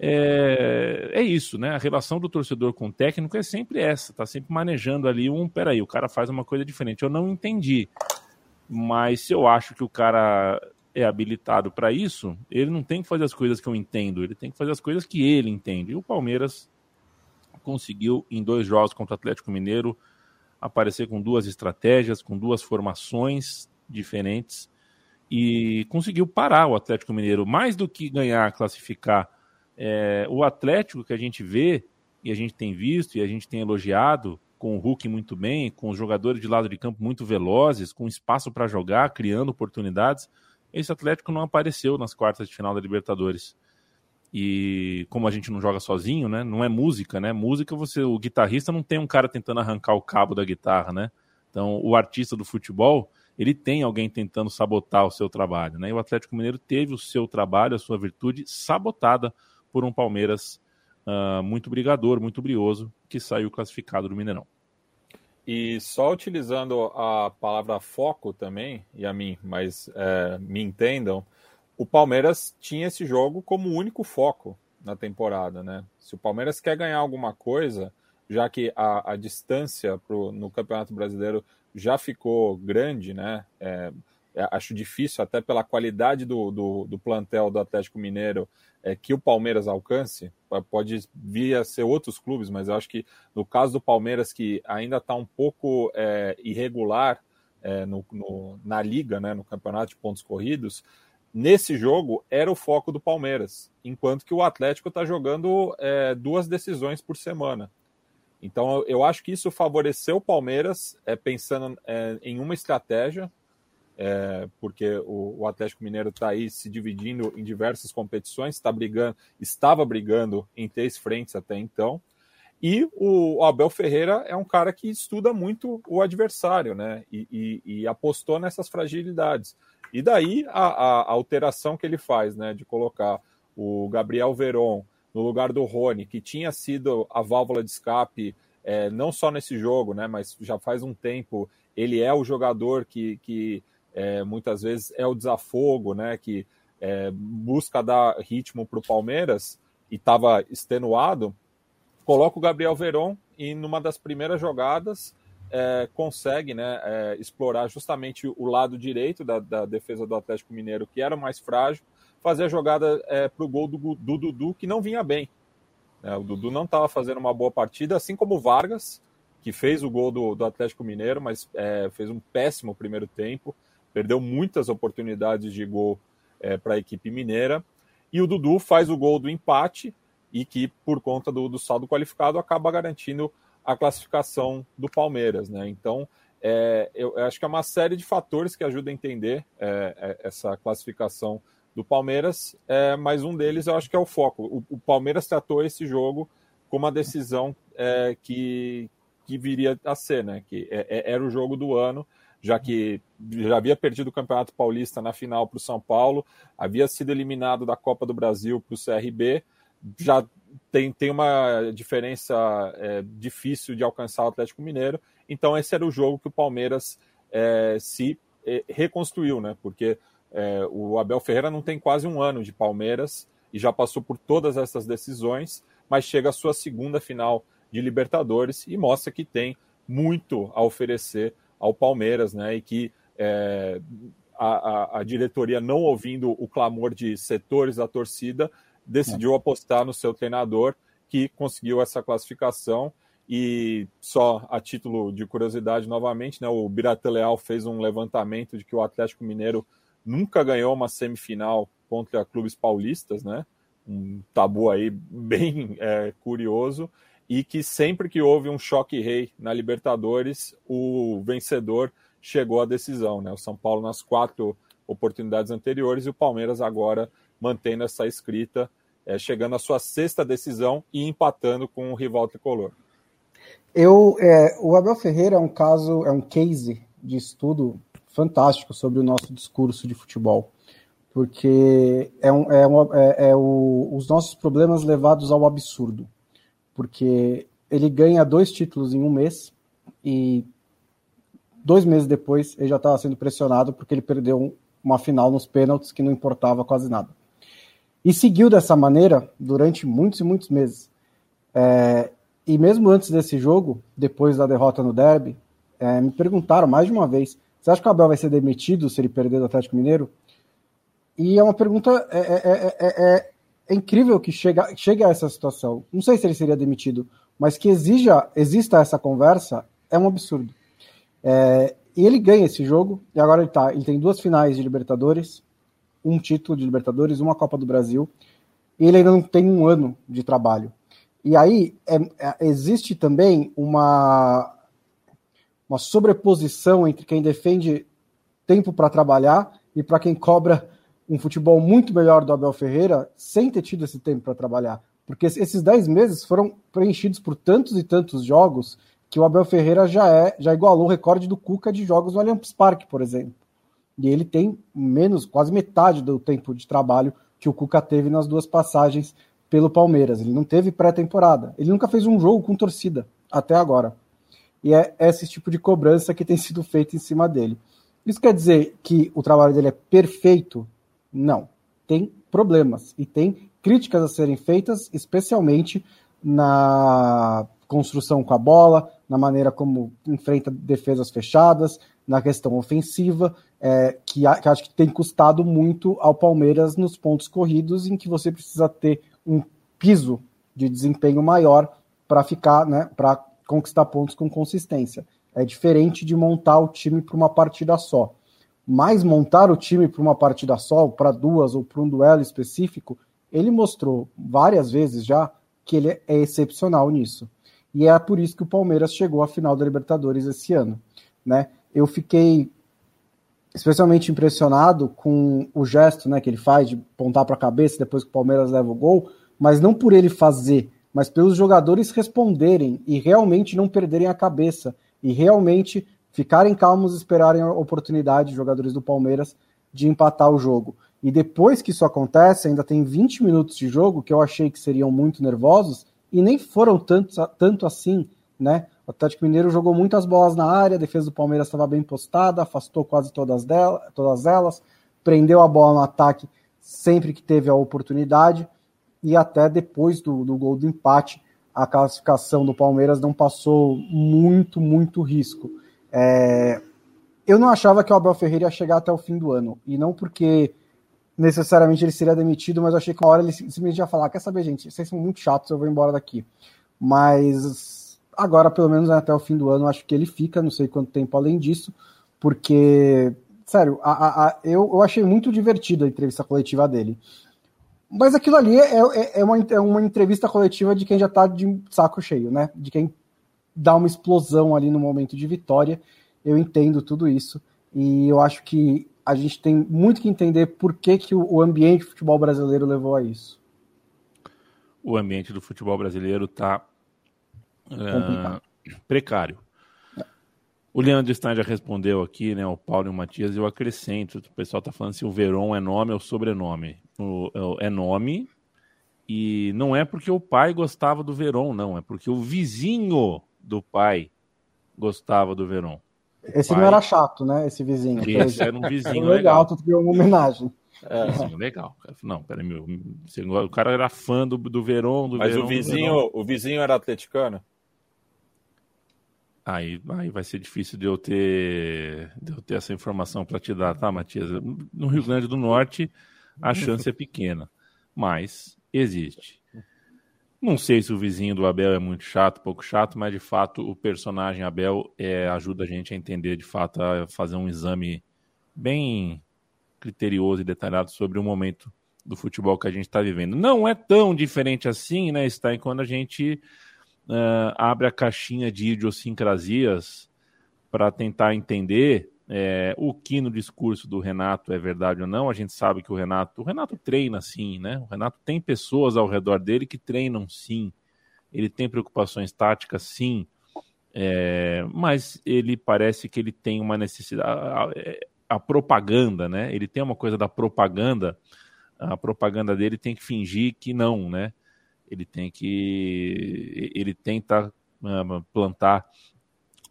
é, é, isso, né? A relação do torcedor com o técnico é sempre essa, tá sempre manejando ali um, peraí, o cara faz uma coisa diferente. Eu não entendi, mas se eu acho que o cara é habilitado para isso, ele não tem que fazer as coisas que eu entendo, ele tem que fazer as coisas que ele entende. E o Palmeiras conseguiu, em dois jogos contra o Atlético Mineiro, aparecer com duas estratégias, com duas formações, diferentes e conseguiu parar o Atlético Mineiro. Mais do que ganhar, classificar, é, o Atlético que a gente vê e a gente tem visto e a gente tem elogiado, com o Hulk muito bem, com os jogadores de lado de campo muito velozes, com espaço para jogar, criando oportunidades. Esse Atlético não apareceu nas quartas de final da Libertadores. E como a gente não joga sozinho, né? Não é música, né? Música você, o guitarrista não tem um cara tentando arrancar o cabo da guitarra, né? Então, o artista do futebol, ele tem alguém tentando sabotar o seu trabalho. Né? E o Atlético Mineiro teve o seu trabalho, a sua virtude sabotada por um Palmeiras uh, muito brigador, muito brioso, que saiu classificado do Mineirão. E só utilizando a palavra foco também, e a mim, mas é, me entendam, o Palmeiras tinha esse jogo como único foco na temporada, né? Se o Palmeiras quer ganhar alguma coisa, já que a, a distância pro, no Campeonato Brasileiro já ficou grande, né? É, é, acho difícil, até pela qualidade do, do, do plantel do Atlético Mineiro, é, que o Palmeiras alcance. Pode vir a ser outros clubes, mas eu acho que no caso do Palmeiras, que ainda está um pouco é, irregular é, no, no, na liga, né, no campeonato de pontos corridos, nesse jogo era o foco do Palmeiras, enquanto que o Atlético está jogando é, duas decisões por semana. Então, eu acho que isso favoreceu o Palmeiras, é, pensando é, em uma estratégia, é, porque o, o, Atlético Mineiro está aí se dividindo em diversas competições, está brigando, estava brigando em três frentes até então. E o, o Abel Ferreira é um cara que estuda muito o adversário, né? E, e, e apostou nessas fragilidades. E daí a, a, a alteração que ele faz, né? De colocar o Gabriel Veron no lugar do Rony, que tinha sido a válvula de escape é, não só nesse jogo, né, mas já faz um tempo. Ele é o jogador que, que é, muitas vezes é o desafogo, né, que é, busca dar ritmo para o Palmeiras e estava extenuado. Coloca o Gabriel Veron e numa das primeiras jogadas é, consegue né, é, explorar justamente o lado direito da, da, defesa do Atlético Mineiro, que era mais frágil, fazer a jogada é, para o gol do, do Dudu, que não vinha bem. É, o Dudu não estava fazendo uma boa partida, assim como o Vargas, que fez o gol do, do Atlético Mineiro, mas é, fez um péssimo primeiro tempo, perdeu muitas oportunidades de gol é, para a equipe mineira. E o Dudu faz o gol do empate, e que, por conta do, do saldo qualificado, acaba garantindo a classificação do Palmeiras. Né? Então, é, eu, acho que é uma série de fatores que ajuda a entender é, é, essa classificação do Palmeiras, é, mas um deles eu acho que é o foco. O, o Palmeiras tratou esse jogo como uma decisão é, que, que viria a ser, né? que é, era o jogo do ano, já que já havia perdido o Campeonato Paulista na final para o São Paulo, havia sido eliminado da Copa do Brasil para o CRB, já tem, tem uma diferença é, difícil de alcançar o Atlético Mineiro. Então, esse era o jogo que o Palmeiras é, se é, reconstruiu, né? Porque é, o Abel Ferreira não tem quase um ano de Palmeiras e já passou por todas essas decisões, mas chega à sua segunda final de Libertadores e mostra que tem muito a oferecer ao Palmeiras, né? E que é, a, a, a diretoria, não ouvindo o clamor de setores da torcida, decidiu apostar no seu treinador, que conseguiu essa classificação. E só a título de curiosidade, novamente, né, o Birata Leal fez um levantamento de que o Atlético Mineiro nunca ganhou uma semifinal contra clubes paulistas, né? Um tabu aí bem é, curioso. E que sempre que houve um choque rei na Libertadores, o vencedor chegou à decisão, né? O São Paulo nas quatro oportunidades anteriores e o Palmeiras agora mantendo essa escrita, é, chegando à sua sexta decisão e empatando com o rival tricolor. Eu, é, o Abel Ferreira é um caso, é um case de estudo fantástico sobre o nosso discurso de futebol, porque é, um, é, um, é, é o, os nossos problemas levados ao absurdo, porque ele ganha dois títulos em um mês e dois meses depois ele já estava sendo pressionado porque ele perdeu uma final nos pênaltis que não importava quase nada. E seguiu dessa maneira durante muitos e muitos meses. É, e mesmo antes desse jogo, depois da derrota no derby, é, me perguntaram mais de uma vez: você acha que o Abel vai ser demitido se ele perder do Atlético Mineiro? E é uma pergunta. É, é, é, é incrível que chega, chegue a essa situação. Não sei se ele seria demitido, mas que exija, exista essa conversa é um absurdo. e ele ganha esse jogo, e agora ele, tá, ele tem duas finais de Libertadores, um título de Libertadores, uma Copa do Brasil, e ele ainda não tem um ano de trabalho. E aí é, é, existe também uma, uma sobreposição entre quem defende tempo para trabalhar e para quem cobra um futebol muito melhor do Abel Ferreira sem ter tido esse tempo para trabalhar. Porque esses 10 meses foram preenchidos por tantos e tantos jogos que o Abel Ferreira já é já igualou o recorde do Cuca de jogos no Allianz Parque, por exemplo. E ele tem menos, quase metade do tempo de trabalho que o Cuca teve nas duas passagens pelo Palmeiras. Ele não teve pré-temporada. Ele nunca fez um jogo com torcida até agora. E é esse tipo de cobrança que tem sido feita em cima dele. Isso quer dizer que o trabalho dele é perfeito? Não. Tem problemas e tem críticas a serem feitas, especialmente na construção com a bola, na maneira como enfrenta defesas fechadas, na questão ofensiva, é, que, que acho que tem custado muito ao Palmeiras nos pontos corridos, em que você precisa ter um piso de desempenho maior para ficar, né, para conquistar pontos com consistência. É diferente de montar o time para uma partida só. Mas montar o time para uma partida só, para duas ou para um duelo específico, ele mostrou várias vezes já que ele é excepcional nisso. E é por isso que o Palmeiras chegou à final da Libertadores esse ano. Né? Eu fiquei especialmente impressionado com o gesto né, que ele faz de pontar para a cabeça depois que o Palmeiras leva o gol, mas não por ele fazer, mas pelos jogadores responderem e realmente não perderem a cabeça e realmente ficarem calmos e esperarem a oportunidade, jogadores do Palmeiras, de empatar o jogo. E depois que isso acontece, ainda tem 20 minutos de jogo que eu achei que seriam muito nervosos e nem foram tanto, tanto assim, né? O Atlético Mineiro jogou muitas bolas na área, a defesa do Palmeiras estava bem postada, afastou quase todas, dela, todas elas, prendeu a bola no ataque sempre que teve a oportunidade, e até depois do, do gol do empate, a classificação do Palmeiras não passou muito, muito risco. É, eu não achava que o Abel Ferreira ia chegar até o fim do ano, e não porque necessariamente ele seria demitido, mas eu achei que uma hora ele simplesmente ia falar: quer saber, gente, vocês são muito chatos, eu vou embora daqui. Mas Agora, pelo menos até o fim do ano, acho que ele fica, não sei quanto tempo além disso, porque, sério, a, a, a, eu, eu achei muito divertida a entrevista coletiva dele. Mas aquilo ali é, é, é, uma, é uma entrevista coletiva de quem já está de saco cheio, né? De quem dá uma explosão ali no momento de vitória. Eu entendo tudo isso. E eu acho que a gente tem muito que entender por que, que o ambiente do futebol brasileiro levou a isso. O ambiente do futebol brasileiro está uh, precário. O Leandro Stein já respondeu aqui, né? O Paulo e o Matias, eu acrescento. O pessoal está falando se o Veron é nome ou sobrenome. O, é nome, e não é porque o pai gostava do Veron, não. É porque o vizinho do pai gostava do Veron. Esse pai... não era chato, né? Esse vizinho. Esse era um vizinho legal. legal. Tu criou uma homenagem. É. Vizinho legal. Não, peraí, meu. O cara era fã do, do Veron. Do Mas Verón, o vizinho, o vizinho era atleticano? Aí, aí vai ser difícil de eu ter, de eu ter essa informação para te dar, tá, Matias? No Rio Grande do Norte, a chance é pequena, mas existe. Não sei se o vizinho do Abel é muito chato, pouco chato, mas de fato o personagem Abel é, ajuda a gente a entender, de fato, a fazer um exame bem criterioso e detalhado sobre o momento do futebol que a gente está vivendo. Não é tão diferente assim, né, Stein, quando a gente uh, abre a caixinha de idiosincrasias para tentar entender é, o que no discurso do Renato é verdade ou não. A gente sabe que o Renato, o Renato treina sim, né? O Renato tem pessoas ao redor dele que treinam sim. Ele tem preocupações táticas sim. É, mas ele parece que ele tem uma necessidade. A, a, a, propaganda, né? Ele tem uma coisa da propaganda. A propaganda dele tem que fingir que não, né? Ele tem que ele tenta uh, plantar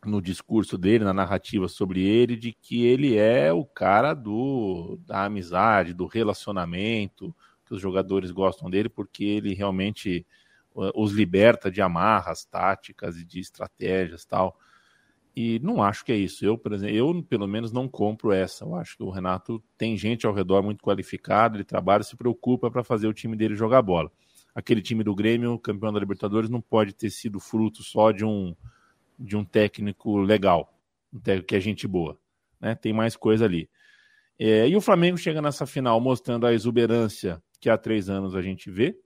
no discurso dele, na narrativa sobre ele, de que ele é o cara do da amizade, do relacionamento, que os jogadores gostam dele, porque ele realmente uh, os liberta de amarras táticas e de estratégias tal. E não acho que é isso. Eu, por exemplo, eu pelo menos não compro essa. Eu acho que o Renato tem gente ao redor muito qualificada, ele trabalha, se preocupa para fazer o time dele jogar bola aquele time do Grêmio, campeão da Libertadores, não pode ter sido fruto só de um, de um técnico legal, um técnico que é gente boa. Né? Tem mais coisa ali. É, e o Flamengo chega nessa final mostrando a exuberância que há três anos a gente vê,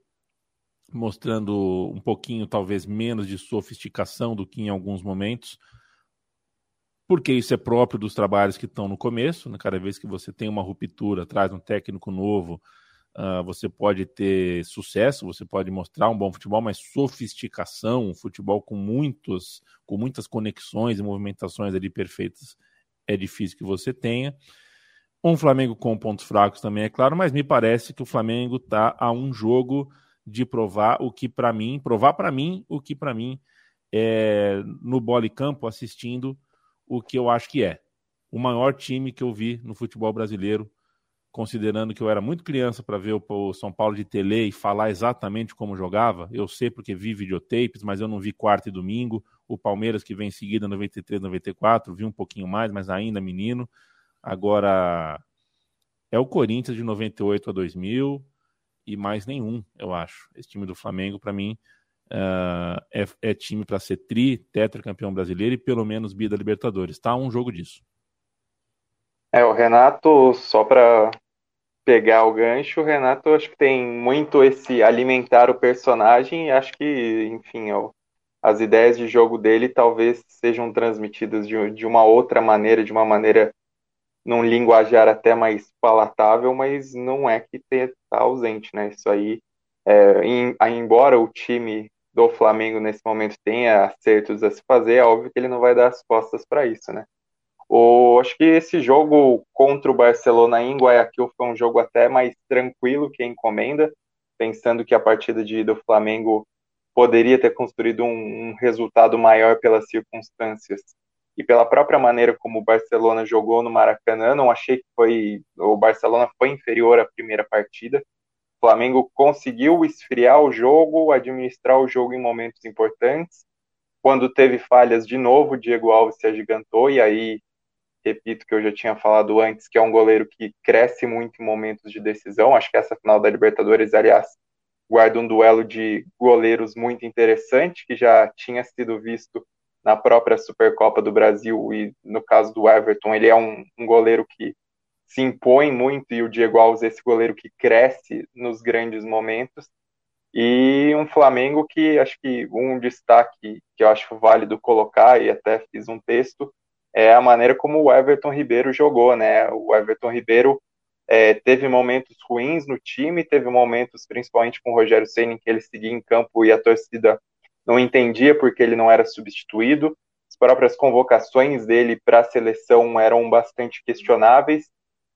mostrando um pouquinho, talvez, menos de sofisticação do que em alguns momentos, porque isso é próprio dos trabalhos que estão no começo, né? cada vez que você tem uma ruptura, traz um técnico novo, Uh, você pode ter sucesso, você pode mostrar um bom futebol, mas sofisticação, um futebol com muitos, com muitas conexões e movimentações ali perfeitas, é difícil que você tenha. Um Flamengo com pontos fracos também, é claro, mas me parece que o Flamengo está a um jogo de provar o que para mim, provar para mim o que para mim é no bola campo assistindo o que eu acho que é o maior time que eu vi no futebol brasileiro considerando que eu era muito criança para ver o São Paulo de tele e falar exatamente como jogava. Eu sei porque vi videotapes, mas eu não vi quarta e domingo. O Palmeiras que vem em seguida 93, 94, vi um pouquinho mais, mas ainda menino. Agora é o Corinthians de 98 a 2000 e mais nenhum, eu acho. Esse time do Flamengo para mim uh, é, é, time para ser tri, tetracampeão brasileiro e pelo menos bida Libertadores. Tá um jogo disso. É, o Renato, só para pegar o gancho, o Renato acho que tem muito esse alimentar o personagem e acho que, enfim, as ideias de jogo dele talvez sejam transmitidas de, de uma outra maneira, de uma maneira num linguajar até mais palatável, mas não é que está ausente, né? Isso aí, é, em, embora o time do Flamengo nesse momento tenha acertos a se fazer, é óbvio que ele não vai dar as costas para isso, né? O, acho que esse jogo contra o Barcelona em Guayaquil foi um jogo até mais tranquilo que a encomenda, pensando que a partida de do Flamengo poderia ter construído um, um, resultado maior pelas circunstâncias e pela própria maneira como o Barcelona jogou no Maracanã. Não achei que foi o Barcelona foi inferior à primeira partida. O Flamengo conseguiu esfriar o jogo, administrar o jogo em momentos importantes. Quando teve falhas de novo, Diego Alves se agigantou e aí repito que eu já tinha falado antes, que é um goleiro que cresce muito em momentos de decisão. Acho que essa final da Libertadores, aliás, guarda um duelo de goleiros muito interessante, que já tinha sido visto na própria Supercopa do Brasil, e no caso do Everton, ele é um, um goleiro que se impõe muito e o Diego Alves é esse goleiro que cresce nos grandes momentos. E um Flamengo que acho que um destaque que eu acho válido colocar, e até fiz um texto, é a maneira como o Everton Ribeiro jogou, né? O Everton Ribeiro é, teve momentos ruins no time, teve momentos, principalmente com o Rogério Senna, em que ele seguia em campo e a torcida não entendia porque ele não era substituído. As próprias convocações dele para a seleção eram bastante questionáveis,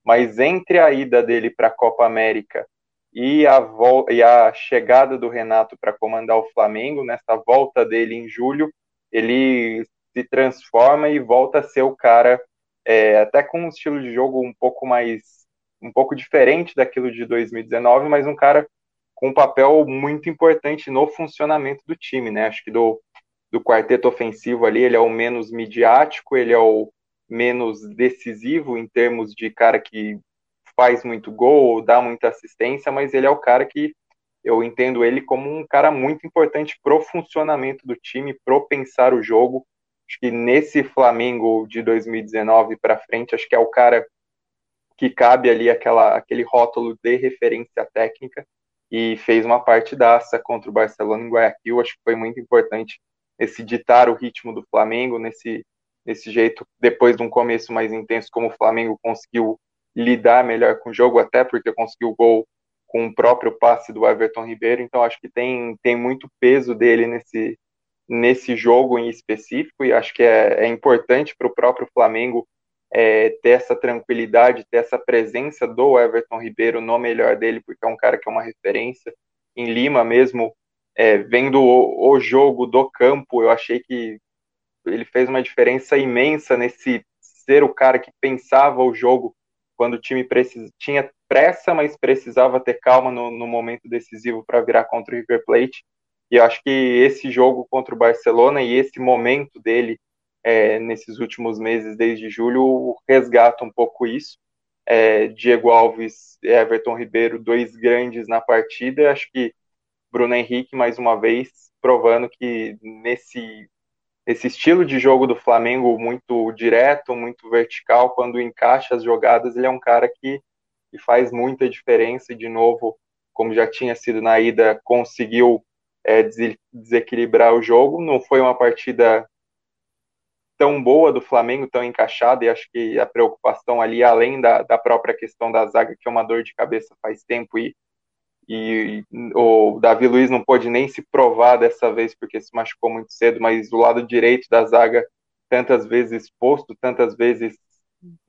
mas entre a ida dele para a Copa América e a, e a chegada do Renato para comandar o Flamengo, nessa volta dele em julho, ele se transforma e volta a ser o cara, é, até com um estilo de jogo um pouco mais, um pouco diferente daquilo de 2019, mas um cara com um papel muito importante no funcionamento do time, né? Acho que do, do quarteto ofensivo ali, ele é o menos midiático, ele é o menos decisivo em termos de cara que faz muito gol, dá muita assistência, mas ele é o cara que eu entendo ele como um cara muito importante pro funcionamento do time, pro pensar o jogo. Acho que nesse Flamengo de 2019 para frente, acho que é o cara que cabe ali aquela, aquele rótulo de referência técnica e fez uma partidaça contra o Barcelona em Guayaquil. Acho que foi muito importante esse ditar o ritmo do Flamengo, nesse, nesse jeito, depois de um começo mais intenso, como o Flamengo conseguiu lidar melhor com o jogo, até porque conseguiu o gol com o próprio passe do Everton Ribeiro, então acho que tem, tem muito peso dele nesse, nesse jogo em específico, e acho que é, é importante para o próprio Flamengo é, ter essa tranquilidade, ter essa presença do Everton Ribeiro no melhor dele, porque é um cara que é uma referência. Em Lima mesmo, é, vendo o, o jogo do campo, eu achei que ele fez uma diferença imensa nesse ser o cara que pensava o jogo quando o time precis... tinha pressa, mas precisava ter calma no, no momento decisivo para virar contra o River Plate. E eu acho que esse jogo contra o Barcelona e esse momento dele é, nesses últimos meses, desde julho, resgata um pouco isso. É, Diego Alves e Everton Ribeiro, dois grandes na partida. Acho que Bruno Henrique, mais uma vez, provando que nesse esse estilo de jogo do Flamengo muito direto, muito vertical, quando encaixa as jogadas, ele é um cara que, que faz muita diferença e, de novo, como já tinha sido na ida, conseguiu é, desequilibrar o jogo. Não foi uma partida tão boa do Flamengo, tão encaixada, e acho que a preocupação ali, além da, da própria questão da zaga, que é uma dor de cabeça faz tempo, e e o Davi Luiz não pôde nem se provar dessa vez porque se machucou muito cedo, mas o lado direito da zaga tantas vezes exposto, tantas vezes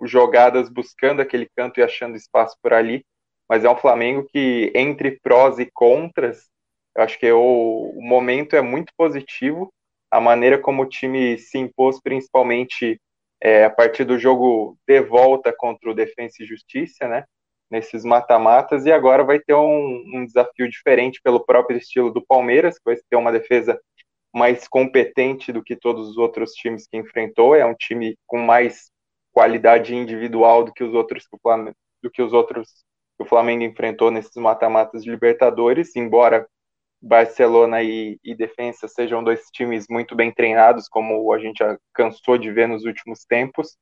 jogadas buscando aquele canto e achando espaço por ali, mas é um Flamengo que entre prós e contras, eu acho que o, o momento é muito positivo, a maneira como o time se impôs, principalmente é, a partir do jogo de volta contra o Defensa e Justiça, né? nesses mata-matas e agora vai ter um, um, desafio diferente pelo próprio estilo do Palmeiras, que vai ter uma defesa mais competente do que todos os outros times que enfrentou. É um time com mais qualidade individual do que os outros que o Flamengo, do que os outros que o Flamengo enfrentou nesses mata-matas de Libertadores, embora Barcelona e, e Defensa sejam dois times muito bem treinados, como a gente cansou de ver nos últimos tempos.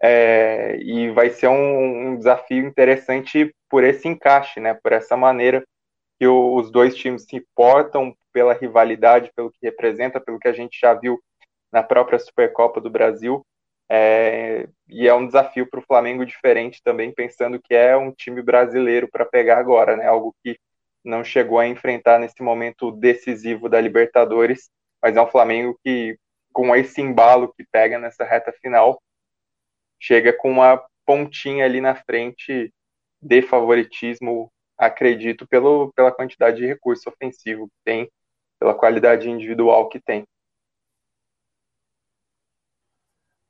É, e vai ser um, um, desafio interessante por esse encaixe, né? Por essa maneira que o, os dois times se portam pela rivalidade, pelo que representa, pelo que a gente já viu na própria Supercopa do Brasil. É, e é um desafio para o Flamengo diferente também, pensando que é um time brasileiro para pegar agora, né? Algo que não chegou a enfrentar nesse momento decisivo da Libertadores, mas é um Flamengo que, com esse embalo que pega nessa reta final, chega com uma pontinha ali na frente de favoritismo, acredito, pelo, pela quantidade de recurso ofensivo que tem, pela qualidade individual que tem.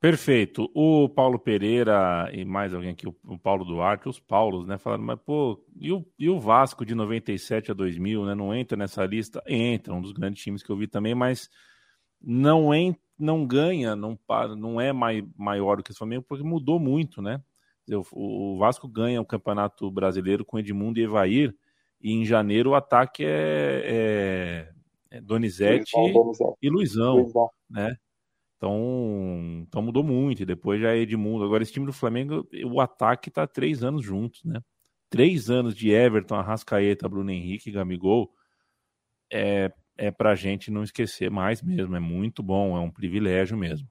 Perfeito. O Paulo Pereira e mais alguém aqui, o Paulo Duarte, os Paulos, né, falaram, mas pô, e o, e o Vasco de 97 a 2000, né, não entra nessa lista? Entra, um dos grandes times que eu vi também, mas não entra não ganha, não, não é mai, maior do que o Flamengo, porque mudou muito, né? O, o Vasco ganha o Campeonato Brasileiro com Edmundo e Evair, e em janeiro o ataque é, é, é Donizete, Luizão, e Luizão, Luizão, né? Então, então mudou muito. E depois já é Edmundo. Agora, esse time do Flamengo, o ataque está três anos juntos, né? Três anos de Everton, Arrascaeta, Bruno Henrique, Gamigol. É, é para a gente não esquecer mais mesmo. É muito bom, é um privilégio mesmo.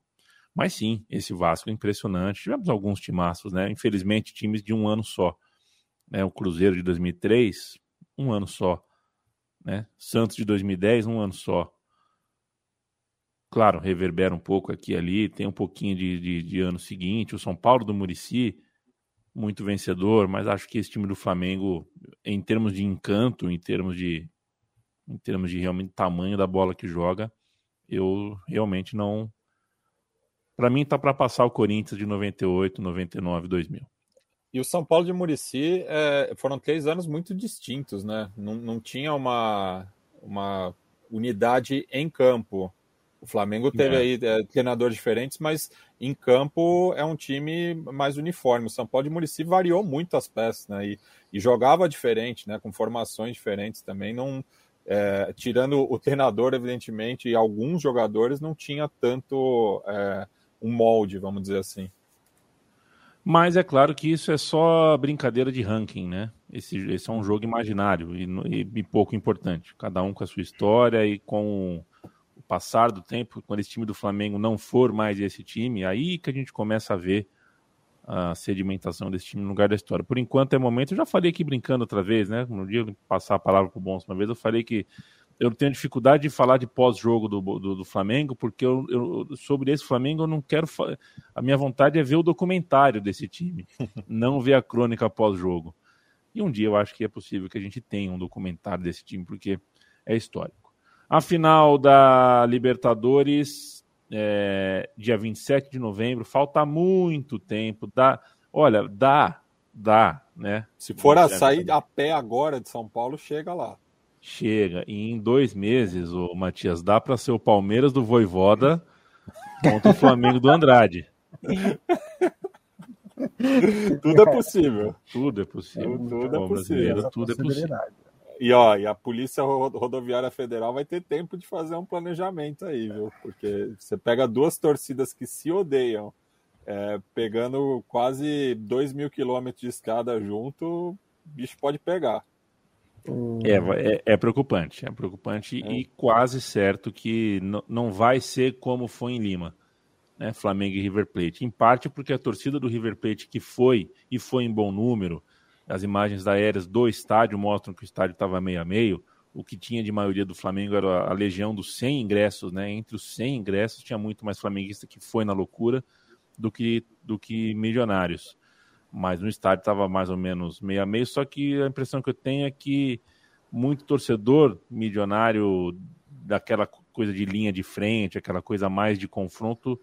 Mas sim, esse Vasco é impressionante. Tivemos alguns timaços, né? Infelizmente, times de um ano só. Né? O Cruzeiro de 2003, um ano só. Né? Santos de 2010, um ano só. Claro, reverbera um pouco aqui e ali, tem um pouquinho de, de, de ano seguinte. O São Paulo do Murici, muito vencedor, mas acho que esse time do Flamengo, em termos de encanto, em termos de, em termos de realmente tamanho da bola que joga, eu realmente não. Para mim, tá para passar o Corinthians de 98, 99, 2000. E o São Paulo de Murici é, foram três anos muito distintos, né? Não, não tinha uma, uma unidade em campo. O Flamengo teve é. aí é, treinadores diferentes, mas em campo é um time mais uniforme. O São Paulo de Murici variou muito as peças, né? E, e jogava diferente, né? Com formações diferentes também. Não, é, tirando o treinador, evidentemente, e alguns jogadores, não tinha tanto é, um molde, vamos dizer assim. Mas é claro que isso é só brincadeira de ranking, né? Esse, esse é um jogo imaginário e, e, e pouco importante. Cada um com a sua história e com passar do tempo, quando esse time do Flamengo não for mais esse time, aí que a gente começa a ver a sedimentação desse time no lugar da história. Por enquanto é momento, eu já falei aqui brincando outra vez, né? No dia passar a palavra para o Bons uma vez, eu falei que eu tenho dificuldade de falar de pós-jogo do, do, do, Flamengo, porque eu, eu, sobre esse Flamengo eu não quero. A minha vontade é ver o documentário desse time, não ver a crônica pós-jogo. E um dia eu acho que é possível que a gente tenha um documentário desse time, porque é histórico. A final da Libertadores, é, dia 27 de novembro, falta muito tempo. Dá, olha, dá, dá, né? Se for a sair a pé agora de São Paulo, chega lá. Chega. E em dois meses, o Matias, dá para ser o Palmeiras do Voivoda contra o Flamengo do Andrade. tudo é possível. Tudo é possível. Tudo, é possível. Tudo é possível. E, ó, e a Polícia Rodoviária Federal vai ter tempo de fazer um planejamento aí, viu? Porque você pega duas torcidas que se odeiam, é, pegando quase 2 mil quilômetros de estrada junto, o bicho pode pegar. É, é, é preocupante, é preocupante é. e quase certo que não vai ser como foi em Lima, né? Flamengo e River Plate. Em parte porque a torcida do River Plate que foi e foi em bom número, as imagens aéreas do estádio mostram que o estádio estava meio a meio. O que tinha de maioria do Flamengo era a legião dos 100 ingressos, né? Entre os 100 ingressos tinha muito mais flamenguista que foi na loucura do que do que milionários. Mas no estádio estava mais ou menos meio a meio, só que a impressão que eu tenho é que muito torcedor milionário daquela coisa de linha de frente, aquela coisa mais de confronto,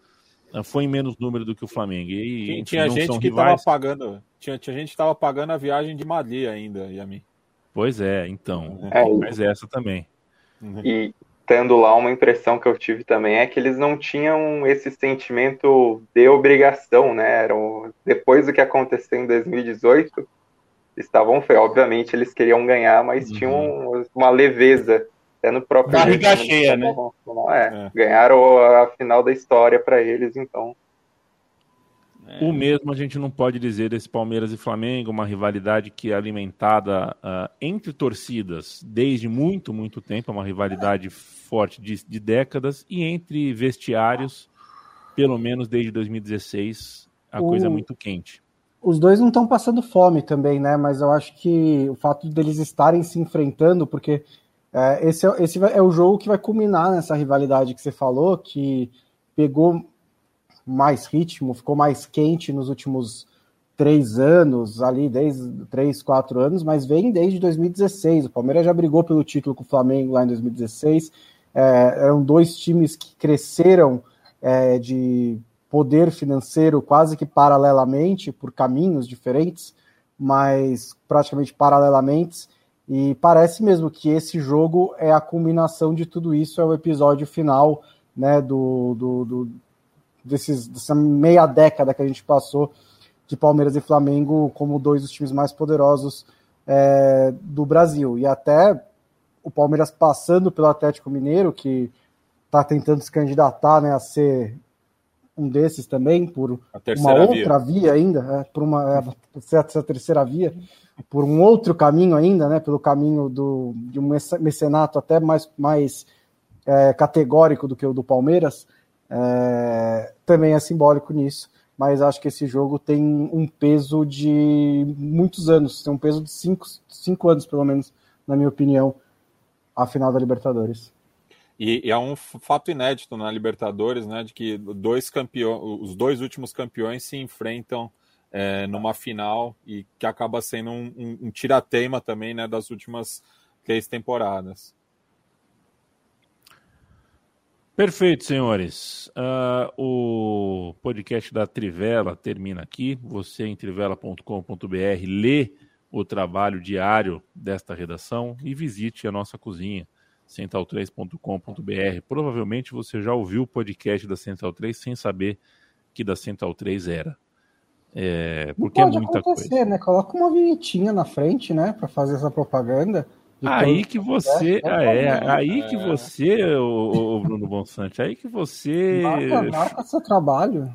foi em menos número do que o Flamengo. E, tinha gente que estava pagando, tinha, tinha gente que estava pagando a viagem de Madrid ainda, e a mim. Pois é, então. É, mas essa também. Uhum. E tendo lá uma impressão que eu tive também é que eles não tinham esse sentimento de obrigação, né? Eram, depois do que aconteceu em 2018, estavam feios. Obviamente eles queriam ganhar, mas uhum. tinham uma leveza até no próprio. Barriga cheia, né? É, é. Ganharam a final da história para eles, então. O mesmo a gente não pode dizer desse Palmeiras e Flamengo, uma rivalidade que é alimentada uh, entre torcidas desde muito, muito tempo, é uma rivalidade forte de, de, décadas, e entre vestiários, pelo menos desde 2016, a o... coisa é muito quente. Os dois não estão passando fome também, né? Mas eu acho que o fato deles estarem se enfrentando, porque é, esse, é, esse é o jogo que vai culminar nessa rivalidade que você falou, que pegou mais ritmo, ficou mais quente nos últimos três anos, ali, desde três, quatro anos, mas vem desde 2016. O Palmeiras já brigou pelo título com o Flamengo lá em 2016. É, eram dois times que cresceram é, de poder financeiro quase que paralelamente, por caminhos diferentes, mas praticamente paralelamente. E parece mesmo que esse jogo é a culminação de tudo isso, é o episódio final né, do, do, do desses, dessa meia década que a gente passou de Palmeiras e Flamengo como dois dos times mais poderosos é, do Brasil. E até o Palmeiras passando pelo Atlético Mineiro, que está tentando se candidatar né, a ser um desses também, por uma outra via, via ainda, é, por uma é, essa terceira via, por um outro caminho ainda, né, pelo caminho do, de um mecenato até mais, mais é, categórico do que o do Palmeiras, é, também é simbólico nisso. Mas acho que esse jogo tem um peso de muitos anos, tem um peso de cinco, cinco anos, pelo menos, na minha opinião, a final da Libertadores. E, e, é um fato inédito na Libertadores, né, de que dois campeões, os dois últimos campeões se enfrentam é, numa final e que acaba sendo um, um, um tirateima também, né, das últimas três temporadas. Perfeito, senhores. Uh, o podcast da Trivela termina aqui. Você em trivela.com.br lê o trabalho diário desta redação e visite a nossa cozinha, central3.com.br. Provavelmente você já ouviu o podcast da Central 3 sem saber que da Central 3 era. É, porque é muita coisa. né? Coloca uma vinhetinha na frente, né, para fazer essa propaganda. Aí que você, é, é, é aí que você, o, o Bruno Bonsante, aí que você. Marca, marca seu trabalho.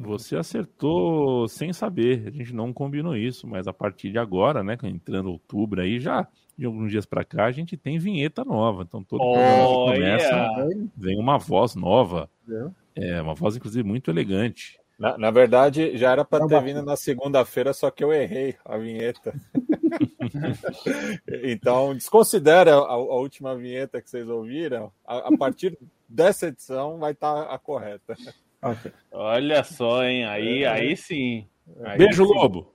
Você acertou sem saber. A gente não combinou isso, mas a partir de agora, né, entrando outubro aí, já de alguns dias para cá, a gente tem vinheta nova. Então todo oh, programa começa, yeah. vem uma voz nova. É uma voz inclusive muito elegante. Na, na verdade, já era para ter vindo na segunda-feira, só que eu errei a vinheta. então, desconsidera a, a, última vinheta que vocês ouviram. A, a partir dessa edição vai estar tá a correta. Okay. Olha só, hein? Aí, é. aí sim. Aí Beijo, sim. Lobo.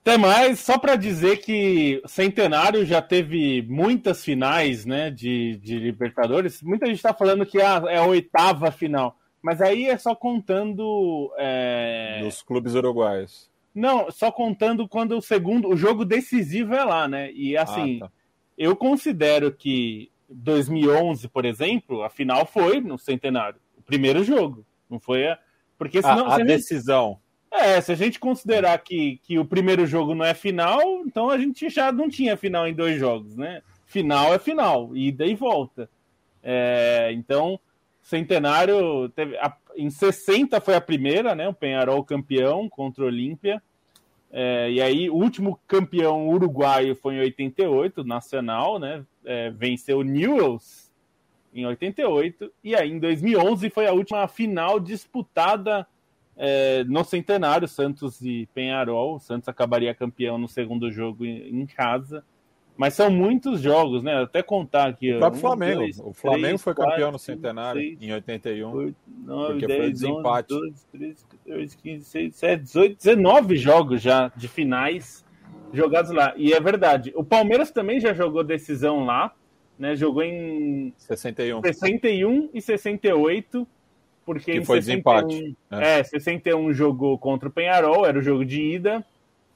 Até mais, só para dizer que Centenário já teve muitas finais né, de, de Libertadores. Muita gente está falando que ah, é a oitava final. Mas aí é só contando. É... Nos clubes uruguaios. Não, só contando quando o segundo. O jogo decisivo é lá, né? E assim, ah, tá. eu considero que 2011, por exemplo, a final foi no centenário. O primeiro jogo. Não foi a. Porque senão. A, a decisão. É, se a gente considerar que, que o primeiro jogo não é final, então a gente já não tinha final em dois jogos, né? Final é final, ida e volta. É, então, Centenário teve a, em 60 foi a primeira, né? O Penharol campeão contra o Olímpia. É, e aí, o último campeão uruguaio foi em 88, nacional, né? É, venceu o Newells em 88. E aí, em 2011, foi a última final disputada é, no centenário, Santos e Penharol. O Santos acabaria campeão no segundo jogo em, em casa. Mas são muitos jogos, né? Até contar aqui. O próprio um, Flamengo. Dois, o Flamengo três, foi campeão quatro, no centenário cinco, em 81. 8, 9, porque 10, foi desempate. 11, 12, 13, 14, 15, 16, 17, 18, 19 jogos já de finais jogados lá. E é verdade. O Palmeiras também já jogou decisão lá, né? Jogou em 61, 61 e 68. Porque que foi 61, desempate. É. é, 61 jogou contra o Penharol, era o jogo de ida,